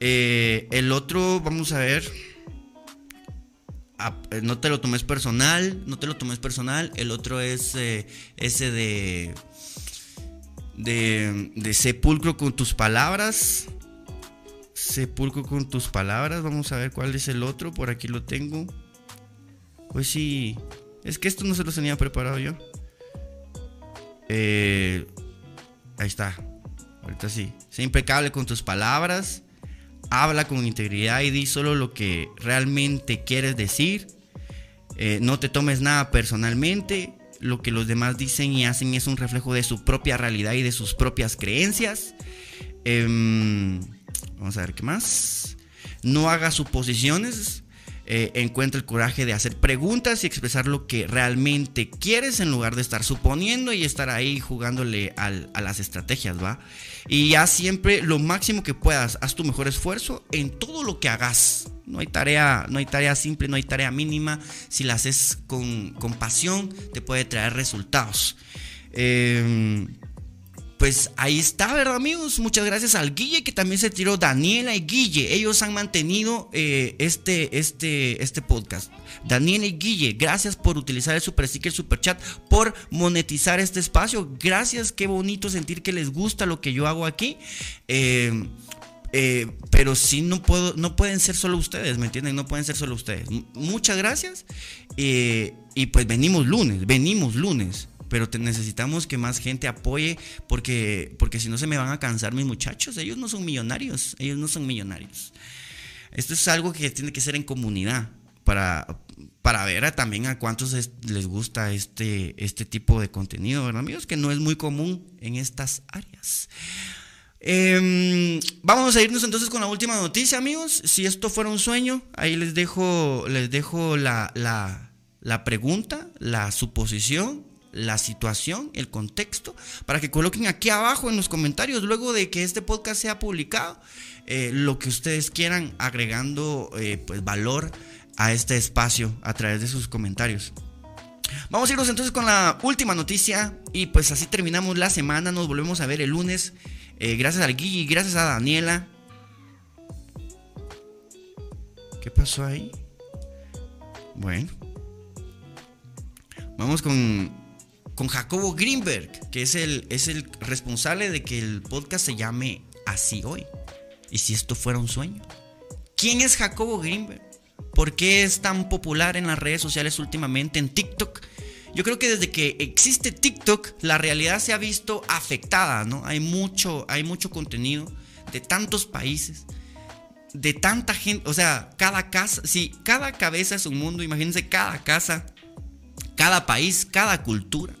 el otro, vamos a ver. Ah, no te lo tomes personal, no te lo tomes personal. El otro es ese de de, sepulcro con tus palabras. Sepulcro con tus palabras. Vamos a ver cuál es el otro. Por aquí lo tengo. Pues sí. Es que esto no se lo tenía preparado yo. Eh, ahí está. Ahorita sí. Sé impecable con tus palabras. Habla con integridad y di solo lo que realmente quieres decir. Eh, no te tomes nada personalmente lo que los demás dicen y hacen es un reflejo de su propia realidad y de sus propias creencias. Em, vamos a ver qué más. No haga suposiciones. Eh, encuentra el coraje de hacer preguntas y expresar lo que realmente quieres en lugar de estar suponiendo y estar ahí jugándole a las estrategias, ¿va? Y ya siempre lo máximo que puedas, haz tu mejor esfuerzo en todo lo que hagas. No hay tarea, no hay tarea simple, no hay tarea mínima. Si la haces con, con pasión, te puede traer resultados. Eh, pues ahí está, ¿verdad, amigos? Muchas gracias al Guille, que también se tiró Daniela y Guille. Ellos han mantenido eh, este, este, este podcast. Daniela y Guille, gracias por utilizar el super sticker, super chat, por monetizar este espacio. Gracias, qué bonito sentir que les gusta lo que yo hago aquí. Eh, eh, pero sí no puedo, no pueden ser solo ustedes, ¿me entienden? No pueden ser solo ustedes. muchas gracias. y pues venimos lunes, venimos lunes pero necesitamos que más gente apoye porque, porque si no se me van a cansar mis muchachos. Ellos no son millonarios, ellos no son millonarios. Esto es algo que tiene que ser en comunidad para, para ver también a cuántos les gusta este, este tipo de contenido, ¿verdad, amigos? Que no es muy común en estas áreas. Em, vamos a irnos entonces con la última noticia, amigos. Si esto fuera un sueño, ahí les dejo, les dejo la, la pregunta, la suposición la situación, el contexto, para que coloquen aquí abajo en los comentarios, luego de que este podcast sea publicado, eh, lo que ustedes quieran agregando eh, pues valor a este espacio a través de sus comentarios. Vamos a irnos entonces con la última noticia y pues así terminamos la semana, nos volvemos a ver el lunes. Eh, gracias al Guille, gracias a Daniela. ¿Qué pasó ahí? Bueno. Vamos con con Jacobo Greenberg, que es el, es el responsable de que el podcast se llame así hoy. ¿Y si esto fuera un sueño? ¿Quién es Jacobo Greenberg? ¿Por qué es tan popular en las redes sociales últimamente, en TikTok? Yo creo que desde que existe TikTok, la realidad se ha visto afectada, ¿no? Hay mucho, hay mucho contenido de tantos países, de tanta gente, o sea, cada casa, si cada cabeza es un mundo, imagínense cada casa, cada país, cada cultura.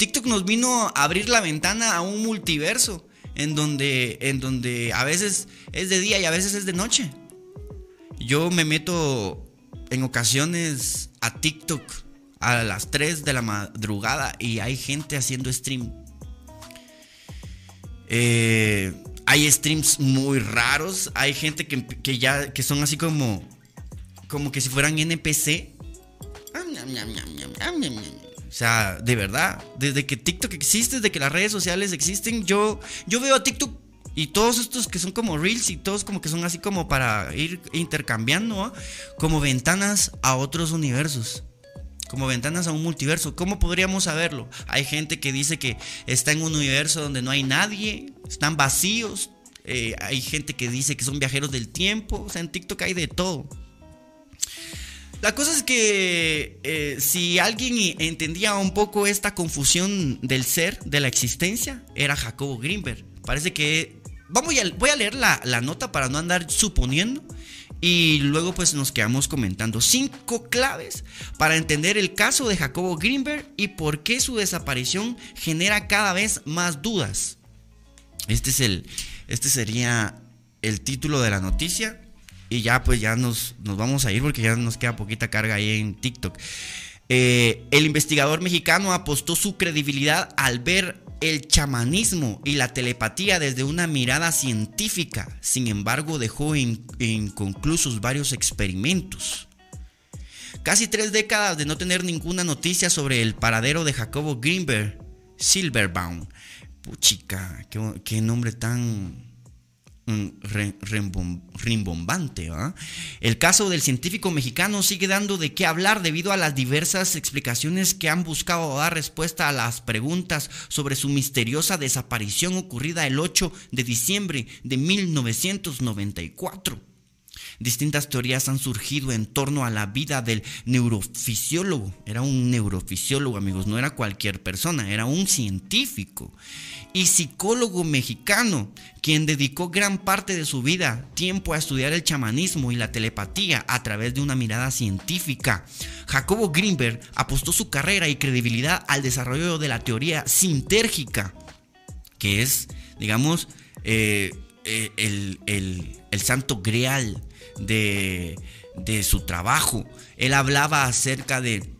TikTok nos vino a abrir la ventana a un multiverso en donde, en donde a veces es de día y a veces es de noche. Yo me meto en ocasiones a TikTok a las 3 de la madrugada y hay gente haciendo stream. Eh, hay streams muy raros, hay gente que, ya que son así como como que si fueran NPC. O sea, de verdad, desde que TikTok existe, desde que las redes sociales existen, yo, yo veo a TikTok y todos estos que son como reels y todos como que son así como para ir intercambiando, como ventanas a otros universos, como ventanas a un multiverso. ¿Cómo podríamos saberlo? Hay gente que dice que está en un universo donde no hay nadie, están vacíos, eh, hay gente que dice que son viajeros del tiempo, o sea, en TikTok hay de todo. La cosa es que eh, si alguien entendía un poco esta confusión del ser, de la existencia, era Jacobo Greenberg. Parece que... Vamos a, voy a leer la, nota para no andar suponiendo. Y luego pues nos quedamos comentando cinco claves para entender el caso de Jacobo Greenberg y por qué su desaparición genera cada vez más dudas. Este es el este sería el título de la noticia y ya pues ya nos, nos vamos a ir porque ya nos queda poquita carga ahí en TikTok. Eh, el investigador mexicano apostó su credibilidad al ver el chamanismo y la telepatía desde una mirada científica. Sin embargo, dejó inconclusos varios experimentos. Casi tres décadas de no tener ninguna noticia sobre el paradero de Jacobo Greenberg, Silverbaum. Puchica, qué nombre tan rimbombante. El caso del científico mexicano sigue dando de qué hablar debido a las diversas explicaciones que han buscado dar respuesta a las preguntas sobre su misteriosa desaparición ocurrida el 8 de diciembre de 1994. Distintas teorías han surgido en torno a la vida del neurofisiólogo. Era un neurofisiólogo, amigos, no era cualquier persona, era un científico y psicólogo mexicano, quien dedicó gran parte de su vida, tiempo a estudiar el chamanismo y la telepatía a través de una mirada científica. Jacobo Greenberg apostó su carrera y credibilidad al desarrollo de la teoría sintérgica, que es, digamos, eh, eh, el, santo grial de, de su trabajo. Él hablaba acerca de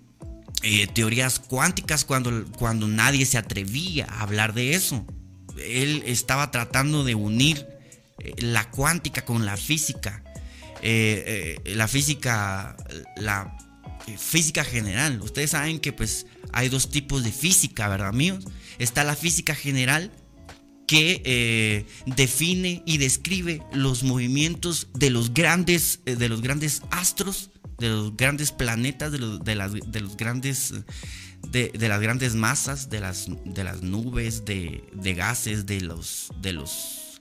eh, teorías cuánticas cuando, cuando nadie se atrevía a hablar de eso. Él estaba tratando de unir eh, la cuántica con la física. Eh, la física, la física general. Ustedes saben que pues hay dos tipos de física, ¿verdad, amigos? Está la física general que define y describe los movimientos de los grandes, de los grandes astros de los grandes planetas, de de las, de los grandes, de, las grandes masas, de las, de las nubes, de, gases, de los, de los,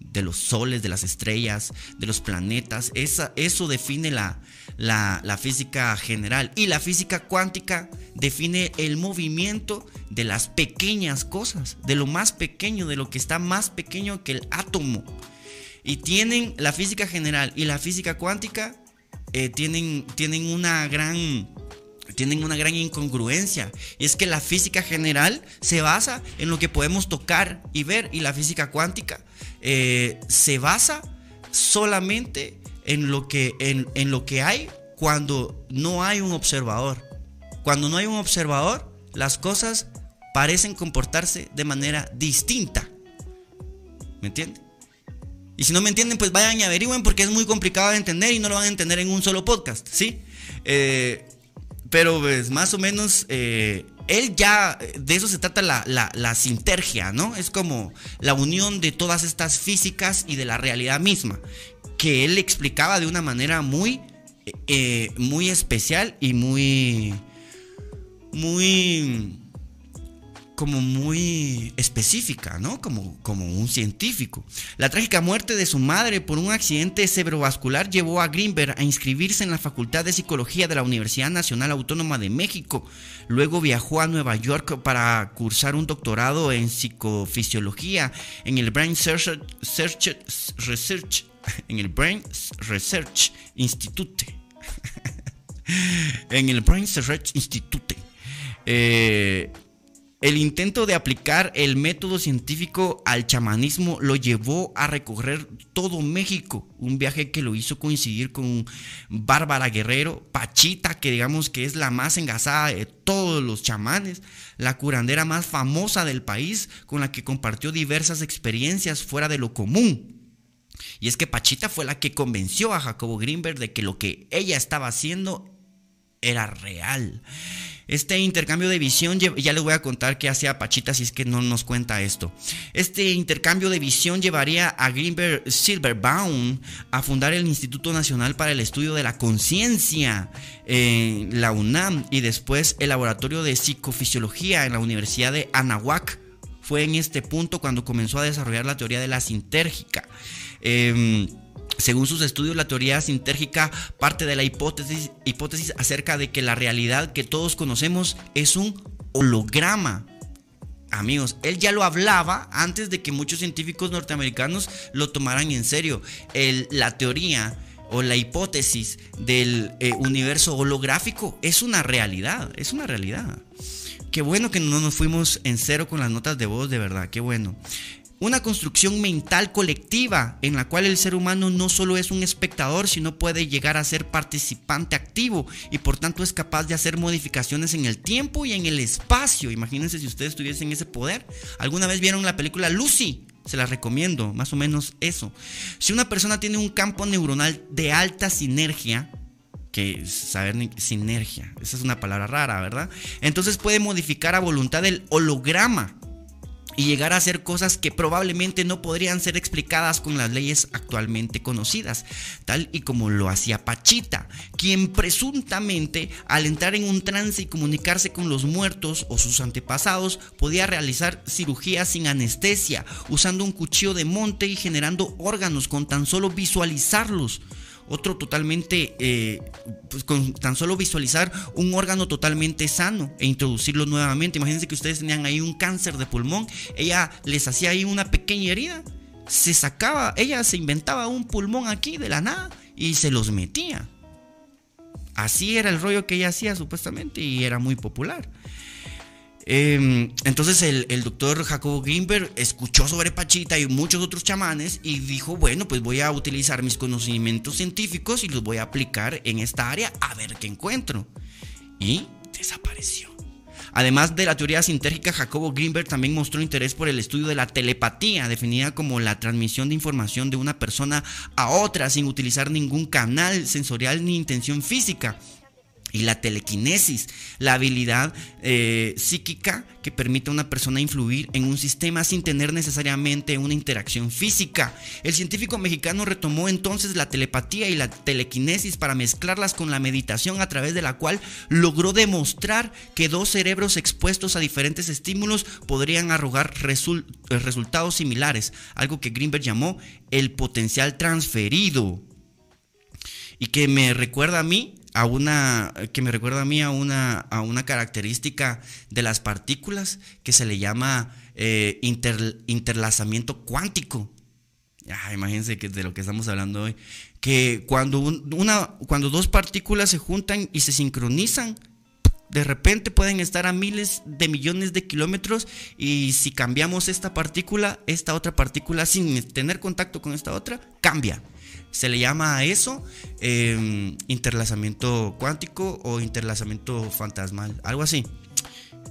de los soles, de las estrellas, de los planetas. Esa, eso define la, la, física general. Y la física cuántica define el movimiento de las pequeñas cosas, de lo más pequeño, de lo que está más pequeño que el átomo. Y tienen la física general y la física cuántica eh, tienen, tienen una gran tienen una gran incongruencia. Y es que la física general se basa en lo que podemos tocar y ver. Y la física cuántica eh, se basa solamente en lo, que, en, en lo que hay cuando no hay un observador. Cuando no hay un observador, las cosas parecen comportarse de manera distinta. ¿Me entiendes? Y si no me entienden, pues vayan y averigüen porque es muy complicado de entender y no lo van a entender en un solo podcast, ¿sí? Eh, pero pues más o menos, eh, él ya, de eso se trata la, la, sintergia, ¿no? Es como la unión de todas estas físicas y de la realidad misma, que él explicaba de una manera muy, eh, muy especial y muy, muy como muy específica, ¿no? Como, como un científico. La trágica muerte de su madre por un accidente cerebrovascular llevó a Greenberg a inscribirse en la Facultad de Psicología de la Universidad Nacional Autónoma de México. Luego viajó a Nueva York para cursar un doctorado en psicofisiología en el Brain Research, en el Brain Research Institute. en el Brain Research Institute. Eh, el intento de aplicar el método científico al chamanismo lo llevó a recorrer todo México, un viaje que lo hizo coincidir con Bárbara Guerrero, Pachita, que digamos que es la más engasada de todos los chamanes, la curandera más famosa del país, con la que compartió diversas experiencias fuera de lo común. Y es que Pachita fue la que convenció a Jacobo Greenberg de que lo que ella estaba haciendo era real. Este intercambio de visión, ya les voy a contar qué hacía Pachita si es que no nos cuenta esto. Este intercambio de visión llevaría a Greenberg Silverbaum a fundar el Instituto Nacional para el Estudio de la Conciencia en la UNAM y después el Laboratorio de Psicofisiología en la Universidad de Anahuac fue en este punto cuando comenzó a desarrollar la teoría de la sintérgica. Em, según sus estudios, la teoría sintérgica parte de la hipótesis, hipótesis acerca de que la realidad que todos conocemos es un holograma. Amigos, él ya lo hablaba antes de que muchos científicos norteamericanos lo tomaran en serio. la teoría o la hipótesis del eh, universo holográfico es una realidad, es una realidad. Qué bueno que no nos fuimos en cero con las notas de voz, de verdad, qué bueno una construcción mental colectiva en la cual el ser humano no solo es un espectador, sino puede llegar a ser participante activo y por tanto es capaz de hacer modificaciones en el tiempo y en el espacio. Imagínense si ustedes tuviesen ese poder. ¿Alguna vez vieron la película Lucy? Se la recomiendo, más o menos eso. Si una persona tiene un campo neuronal de alta sinergia, que saber sinergia, esa es una palabra rara, ¿verdad? Entonces puede modificar a voluntad el holograma y llegar a hacer cosas que probablemente no podrían ser explicadas con las leyes actualmente conocidas, tal y como lo hacía Pachita, quien presuntamente al entrar en un trance y comunicarse con los muertos o sus antepasados podía realizar cirugías sin anestesia, usando un cuchillo de monte y generando órganos con tan solo visualizarlos otro totalmente, eh, pues con tan solo visualizar un órgano totalmente sano e introducirlo nuevamente. Imagínense que ustedes tenían ahí un cáncer de pulmón, ella les hacía ahí una pequeña herida, se sacaba, ella se inventaba un pulmón aquí de la nada y se los metía. Así era el rollo que ella hacía supuestamente y era muy popular. Em, entonces el, doctor Jacobo Greenberg escuchó sobre Pachita y muchos otros chamanes y dijo, bueno, pues voy a utilizar mis conocimientos científicos y los voy a aplicar en esta área a ver qué encuentro. Y desapareció. Además de la teoría sintérgica, Jacobo Greenberg también mostró interés por el estudio de la telepatía, definida como la transmisión de información de una persona a otra sin utilizar ningún canal sensorial ni intención física y la telequinesis, la habilidad eh, psíquica que permite a una persona influir en un sistema sin tener necesariamente una interacción física. El científico mexicano retomó entonces la telepatía y la telequinesis para mezclarlas con la meditación a través de la cual logró demostrar que dos cerebros expuestos a diferentes estímulos podrían arrojar resultados similares, algo que Greenberg llamó el potencial transferido. Y que me recuerda a mí a una que me recuerda a mí a una, a una característica de las partículas que se le llama eh, interlazamiento cuántico. imagínense que de lo que estamos hablando hoy. Que cuando, una, cuando dos partículas se juntan y se sincronizan, de repente pueden estar a miles de millones de kilómetros y si cambiamos esta partícula, esta otra partícula sin tener contacto con esta otra, cambia. Se le llama a eso em, interlazamiento cuántico o interlazamiento fantasmal, algo así.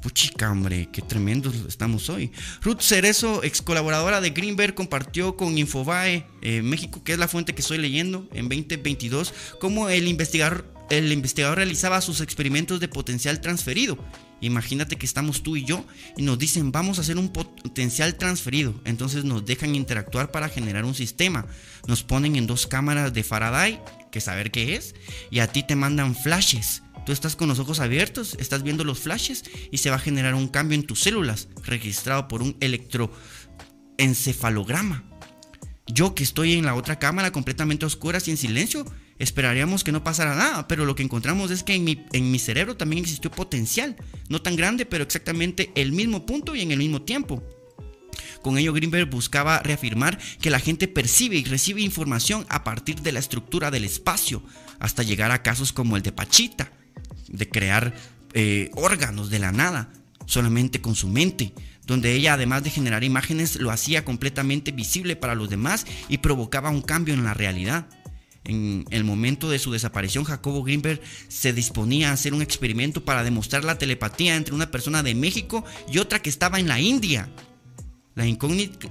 Puchica, hombre, qué tremendos estamos hoy. Ruth Cerezo, ex colaboradora de Greenberg, compartió con Infobae eh, México, que es la fuente que estoy leyendo, en 2022, cómo el investigador, el investigador realizaba sus experimentos de potencial transferido Imagínate que estamos tú y yo y nos dicen vamos a hacer un potencial transferido. Entonces nos dejan interactuar para generar un sistema. Nos ponen en dos cámaras de Faraday, que saber qué es, y a ti te mandan flashes. Tú estás con los ojos abiertos, estás viendo los flashes y se va a generar un cambio en tus células registrado por un electroencefalograma. Yo que estoy en la otra cámara completamente oscura, sin silencio, esperaríamos que no pasara nada, pero lo que encontramos es que en mi, en mi cerebro también existió potencial, no tan grande, pero exactamente el mismo punto y en el mismo tiempo. Con ello, Greenberg buscaba reafirmar que la gente percibe y recibe información a partir de la estructura del espacio, hasta llegar a casos como el de Pachita, de crear eh, órganos de la nada, solamente con su mente, donde ella además de generar imágenes lo hacía completamente visible para los demás y provocaba un cambio en la realidad. En el momento de su desaparición, Jacobo Greenberg se disponía a hacer un experimento para demostrar la telepatía entre una persona de México y otra que estaba en la India.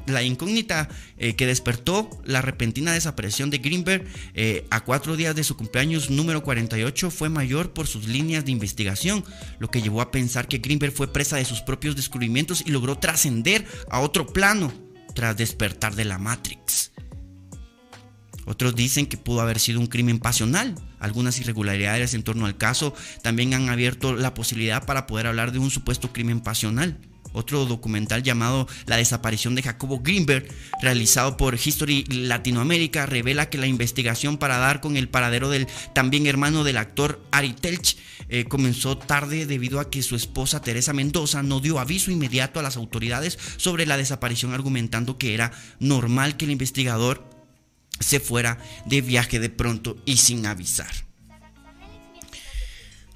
La incógnita, eh, que despertó la repentina desaparición de Greenberg eh, a cuatro días de su cumpleaños número 48 fue mayor por sus líneas de investigación, lo que llevó a pensar que Greenberg fue presa de sus propios descubrimientos y logró trascender a otro plano tras despertar de la Matrix. Otros dicen que pudo haber sido un crimen pasional. Algunas irregularidades en torno al caso también han abierto la posibilidad para poder hablar de un supuesto crimen pasional. otro documental llamado La desaparición de Jacobo Greenberg, realizado por History Latinoamérica, revela que la investigación para dar con el paradero del también hermano del actor Ari Telch eh, comenzó tarde debido a que su esposa Teresa Mendoza no dio aviso inmediato a las autoridades sobre la desaparición argumentando que era normal que el investigador se fuera de viaje de pronto y sin avisar.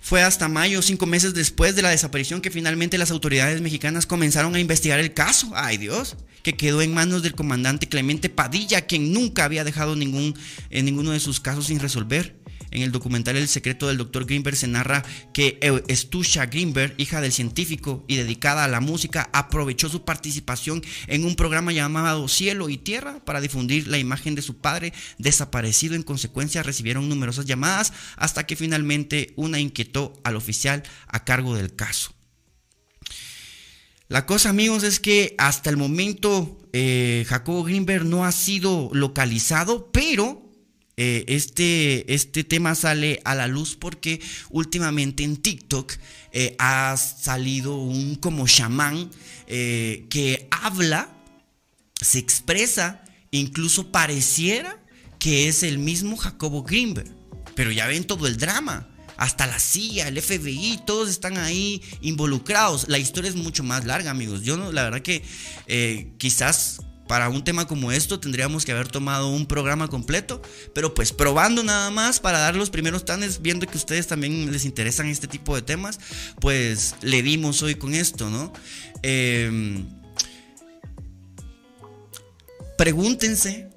Fue hasta mayo, cinco meses después de la desaparición, que finalmente las autoridades mexicanas comenzaron a investigar el caso. ¡Ay Dios! Que quedó en manos del comandante Clemente Padilla, quien nunca había dejado ningún, en ninguno de sus casos sin resolver. En el documental El secreto del Dr. Greenberg se narra que Estusha Greenberg, hija del científico y dedicada a la música, aprovechó su participación en un programa llamado Cielo y Tierra para difundir la imagen de su padre desaparecido. En consecuencia recibieron numerosas llamadas hasta que finalmente una inquietó al oficial a cargo del caso. La cosa, amigos, es que hasta el momento eh, Jacobo Greenberg no ha sido localizado, pero eh, este, este tema sale a la luz porque últimamente en TikTok eh, ha salido un como chamán eh, que habla, se expresa, incluso pareciera que es el mismo Jacobo Greenberg. Pero ya ven todo el drama. Hasta la CIA, el FBI, todos están ahí involucrados. La historia es mucho más larga, amigos. Yo la verdad que quizás para un tema como esto tendríamos que haber tomado un programa completo, pero pues probando nada más para dar los primeros tanes, viendo que ustedes también les interesan este tipo de temas, pues le dimos hoy con esto, ¿no? Em, pregúntense,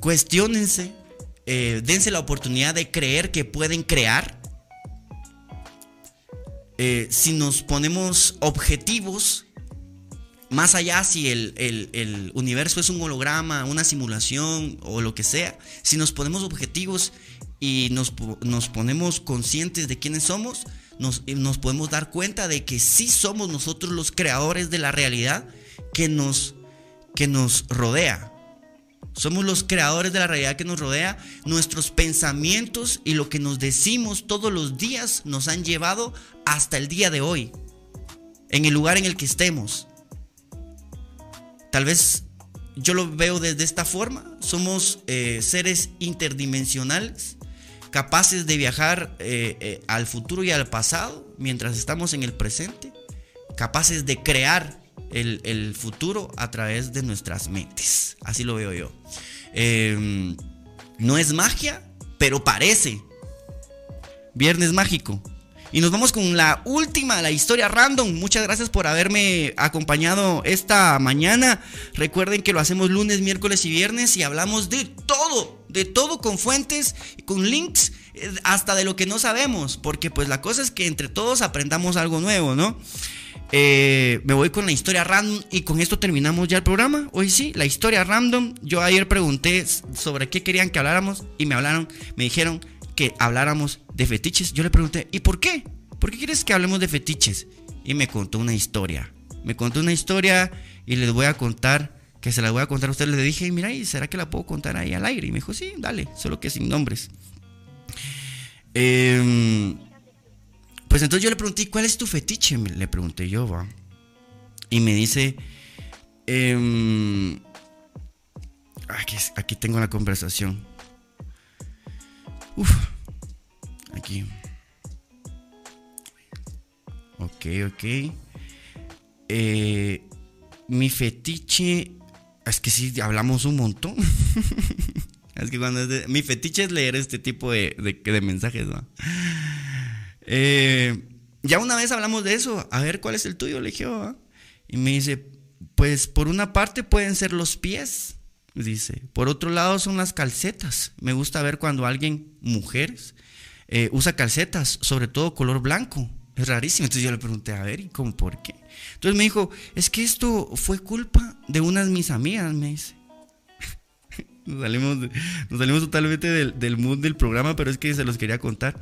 cuestionense, eh, dense la oportunidad de creer que pueden crear. Eh, si nos ponemos objetivos, más allá si el, universo es un holograma, una simulación o lo que sea, si nos ponemos objetivos y nos, ponemos conscientes de quiénes somos, nos, nos, podemos dar cuenta de que sí somos nosotros los creadores de la realidad que nos, que nos rodea. Somos los creadores de la realidad que nos rodea. Nuestros pensamientos y lo que nos decimos todos los días nos han llevado hasta el día de hoy, en el lugar en el que estemos. Tal vez yo lo veo desde esta forma. Somos eh, seres interdimensionales, capaces de viajar eh, eh, al futuro y al pasado mientras estamos en el presente, capaces de crear el, futuro a través de nuestras mentes. Así lo veo yo. Em, no es magia, pero parece. Viernes mágico. Y nos vamos con la última, la historia random. Muchas gracias por haberme acompañado esta mañana. Recuerden que lo hacemos lunes, miércoles y viernes y hablamos de todo, de todo con fuentes, con links, eh, hasta de lo que no sabemos. Porque pues la cosa es que entre todos aprendamos algo nuevo, ¿no? Eh, me voy con la historia random y con esto terminamos ya el programa. Hoy sí, la historia random. Yo ayer pregunté sobre qué querían que habláramos y me hablaron, me dijeron que habláramos de fetiches. Yo le pregunté, ¿y por qué? ¿Por qué quieres que hablemos de fetiches? Y me contó una historia. Me contó una historia y les voy a contar, que se la voy a contar a ustedes. Le dije, mira, ¿y será que la puedo contar ahí al aire? Y me dijo, sí, dale, solo que sin nombres. Em, pues entonces yo le pregunté, ¿cuál es tu fetiche? Le pregunté yo, va. Y me dice, em, aquí, aquí tengo la conversación. Uf. Aquí. Ok, ok. Eh, mi fetiche. Es que sí, hablamos un montón. es que cuando mi fetiche es leer este tipo de, de, mensajes, eh, ya una vez hablamos de eso. A ver, ¿cuál es el tuyo? Le dije, y me dice, pues por una parte pueden ser los pies. Dice, por otro lado son las calcetas. Me gusta ver cuando alguien, mujeres, eh, usa calcetas, sobre todo color blanco. Es rarísimo. Entonces yo le pregunté, a ver, ¿y cómo por qué? Entonces me dijo, es que esto fue culpa de unas de mis amigas, me dice. nos, salimos, totalmente del, del, mood del programa, pero es que se los quería contar.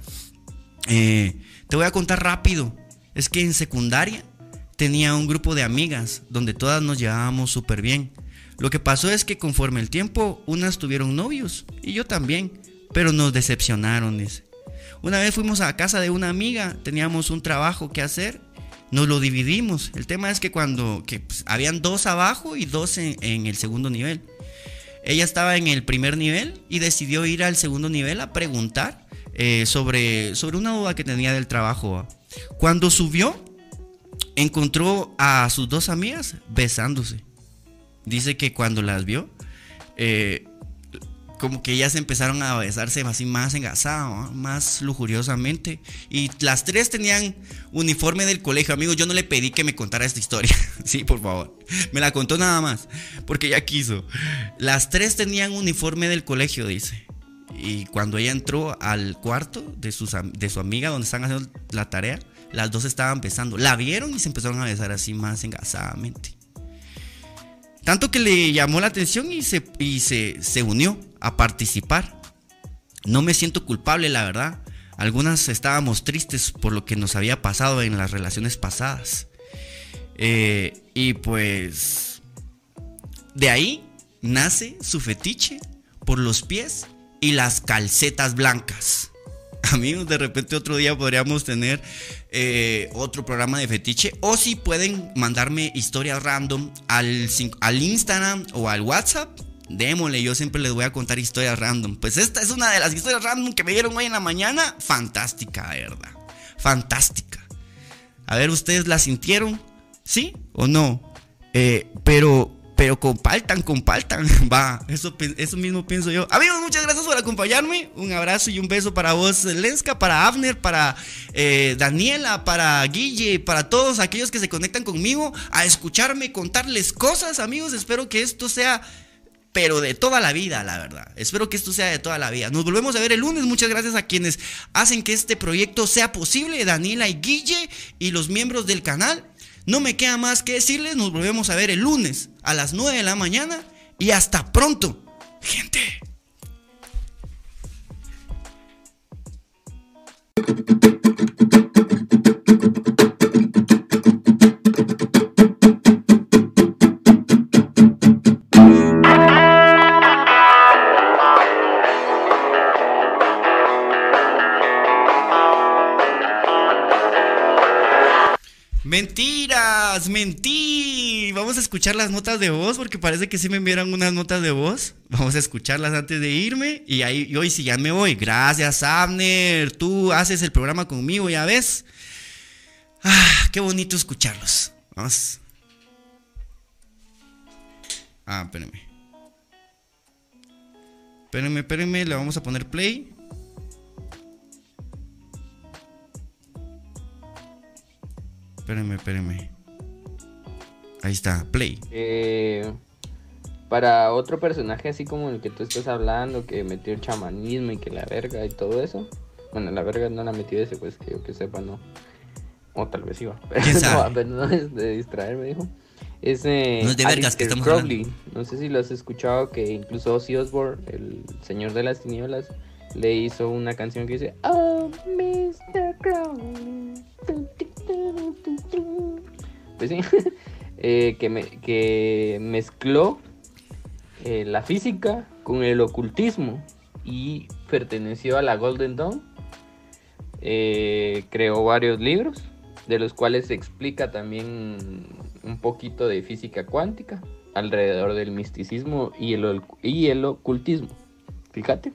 Eh, te voy a contar rápido. Es que en secundaria tenía un grupo de amigas donde todas nos llevábamos súper bien. Lo que pasó es que conforme el tiempo, unas tuvieron novios y yo también, pero nos decepcionaron. Una vez fuimos a casa de una amiga, teníamos un trabajo que hacer nos lo dividimos. El tema es que cuando que, pues, habían dos abajo y dos en, el segundo nivel. Ella estaba en el primer nivel y decidió ir al segundo nivel a preguntar eh, sobre, sobre una duda que tenía del trabajo. Cuando subió, encontró a sus dos amigas besándose. Dice que cuando las vio, eh, como que ellas empezaron a besarse así más engasado, más lujuriosamente. Y las tres tenían uniforme del colegio. Amigos, yo no le pedí que me contara esta historia. sí, por favor. Me la contó nada más. Porque ella quiso. Las tres tenían uniforme del colegio, dice. Y cuando ella entró al cuarto de, de su amiga donde están haciendo la tarea, las dos estaban besando. La vieron y se empezaron a besar así más engasadamente. Tanto que le llamó la atención y se, y se, se unió a participar. No me siento culpable, la verdad. Algunas estábamos tristes por lo que nos había pasado en las relaciones pasadas. Eh, y pues de ahí nace su fetiche por los pies y las calcetas blancas. Amigos, de repente otro día podríamos tener eh, otro programa de fetiche. O si pueden mandarme historias random al, al Instagram o al WhatsApp. Démosle, yo siempre les voy a contar historias random. Pues esta es una de las historias random que me dieron hoy en la mañana. Fantástica, verdad. Fantástica. A ver, ¿ustedes la sintieron? ¿Sí o no? Eh, pero pero compartan, compartan. Va, eso, eso mismo pienso yo. Amigos, muchas gracias por acompañarme. Un abrazo y un beso para vos, Lenska, para Abner, para eh, Daniela, para Guille, para todos aquellos que se conectan conmigo a escucharme, contarles cosas, amigos. Espero que esto sea pero de toda la vida, la verdad. Espero que esto sea de toda la vida. Nos volvemos a ver el lunes. Muchas gracias a quienes hacen que este proyecto sea posible, Daniela y Guille y los miembros del canal. No me queda más que decirles, nos volvemos a ver el lunes a las 9 de la mañana y hasta pronto, gente. Mentiras, mentí. Vamos a escuchar las notas de voz porque parece que sí me enviaron unas notas de voz. Vamos a escucharlas antes de irme y ahí hoy sí ya me voy. Gracias, Abner. Tú haces el programa conmigo, ya ves. Ah, qué bonito escucharlos. Vamos. Ah, espérenme. Espérenme, espérenme, le vamos a poner play. Espérenme, espérenme. Ahí está, play. Eh, para otro personaje así como el que tú estás hablando, que metió el chamanismo y que la verga y todo eso. Bueno, la verga no la metió ese, pues que yo que sepa, no. O tal vez iba. Pero no, no es de distraerme, dijo. Es, no es de vergas que estamos Crowley. No sé si lo has escuchado, que incluso Ozzy Osbourne, el señor de las tinieblas, le hizo una canción que dice Oh, Mr. Crowley. Pues sí, eh, que, que mezcló eh, la física con el ocultismo y perteneció a la Golden Dawn. Eh, creó varios libros, de los cuales se explica también un poquito de física cuántica alrededor del misticismo y el, y el ocultismo. Fíjate,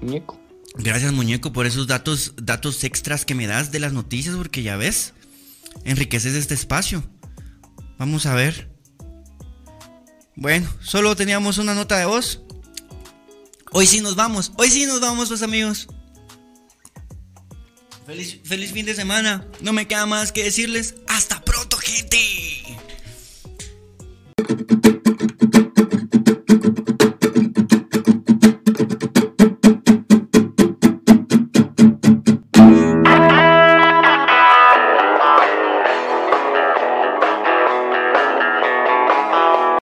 muñeco. Gracias, muñeco, por esos datos, datos extras que me das de las noticias, porque ya ves, enriqueces este espacio. Vamos a ver. Bueno, solo teníamos una nota de voz. Hoy sí nos vamos, hoy sí nos vamos, pues amigos. Feliz, feliz fin de semana. No me queda más que decirles hasta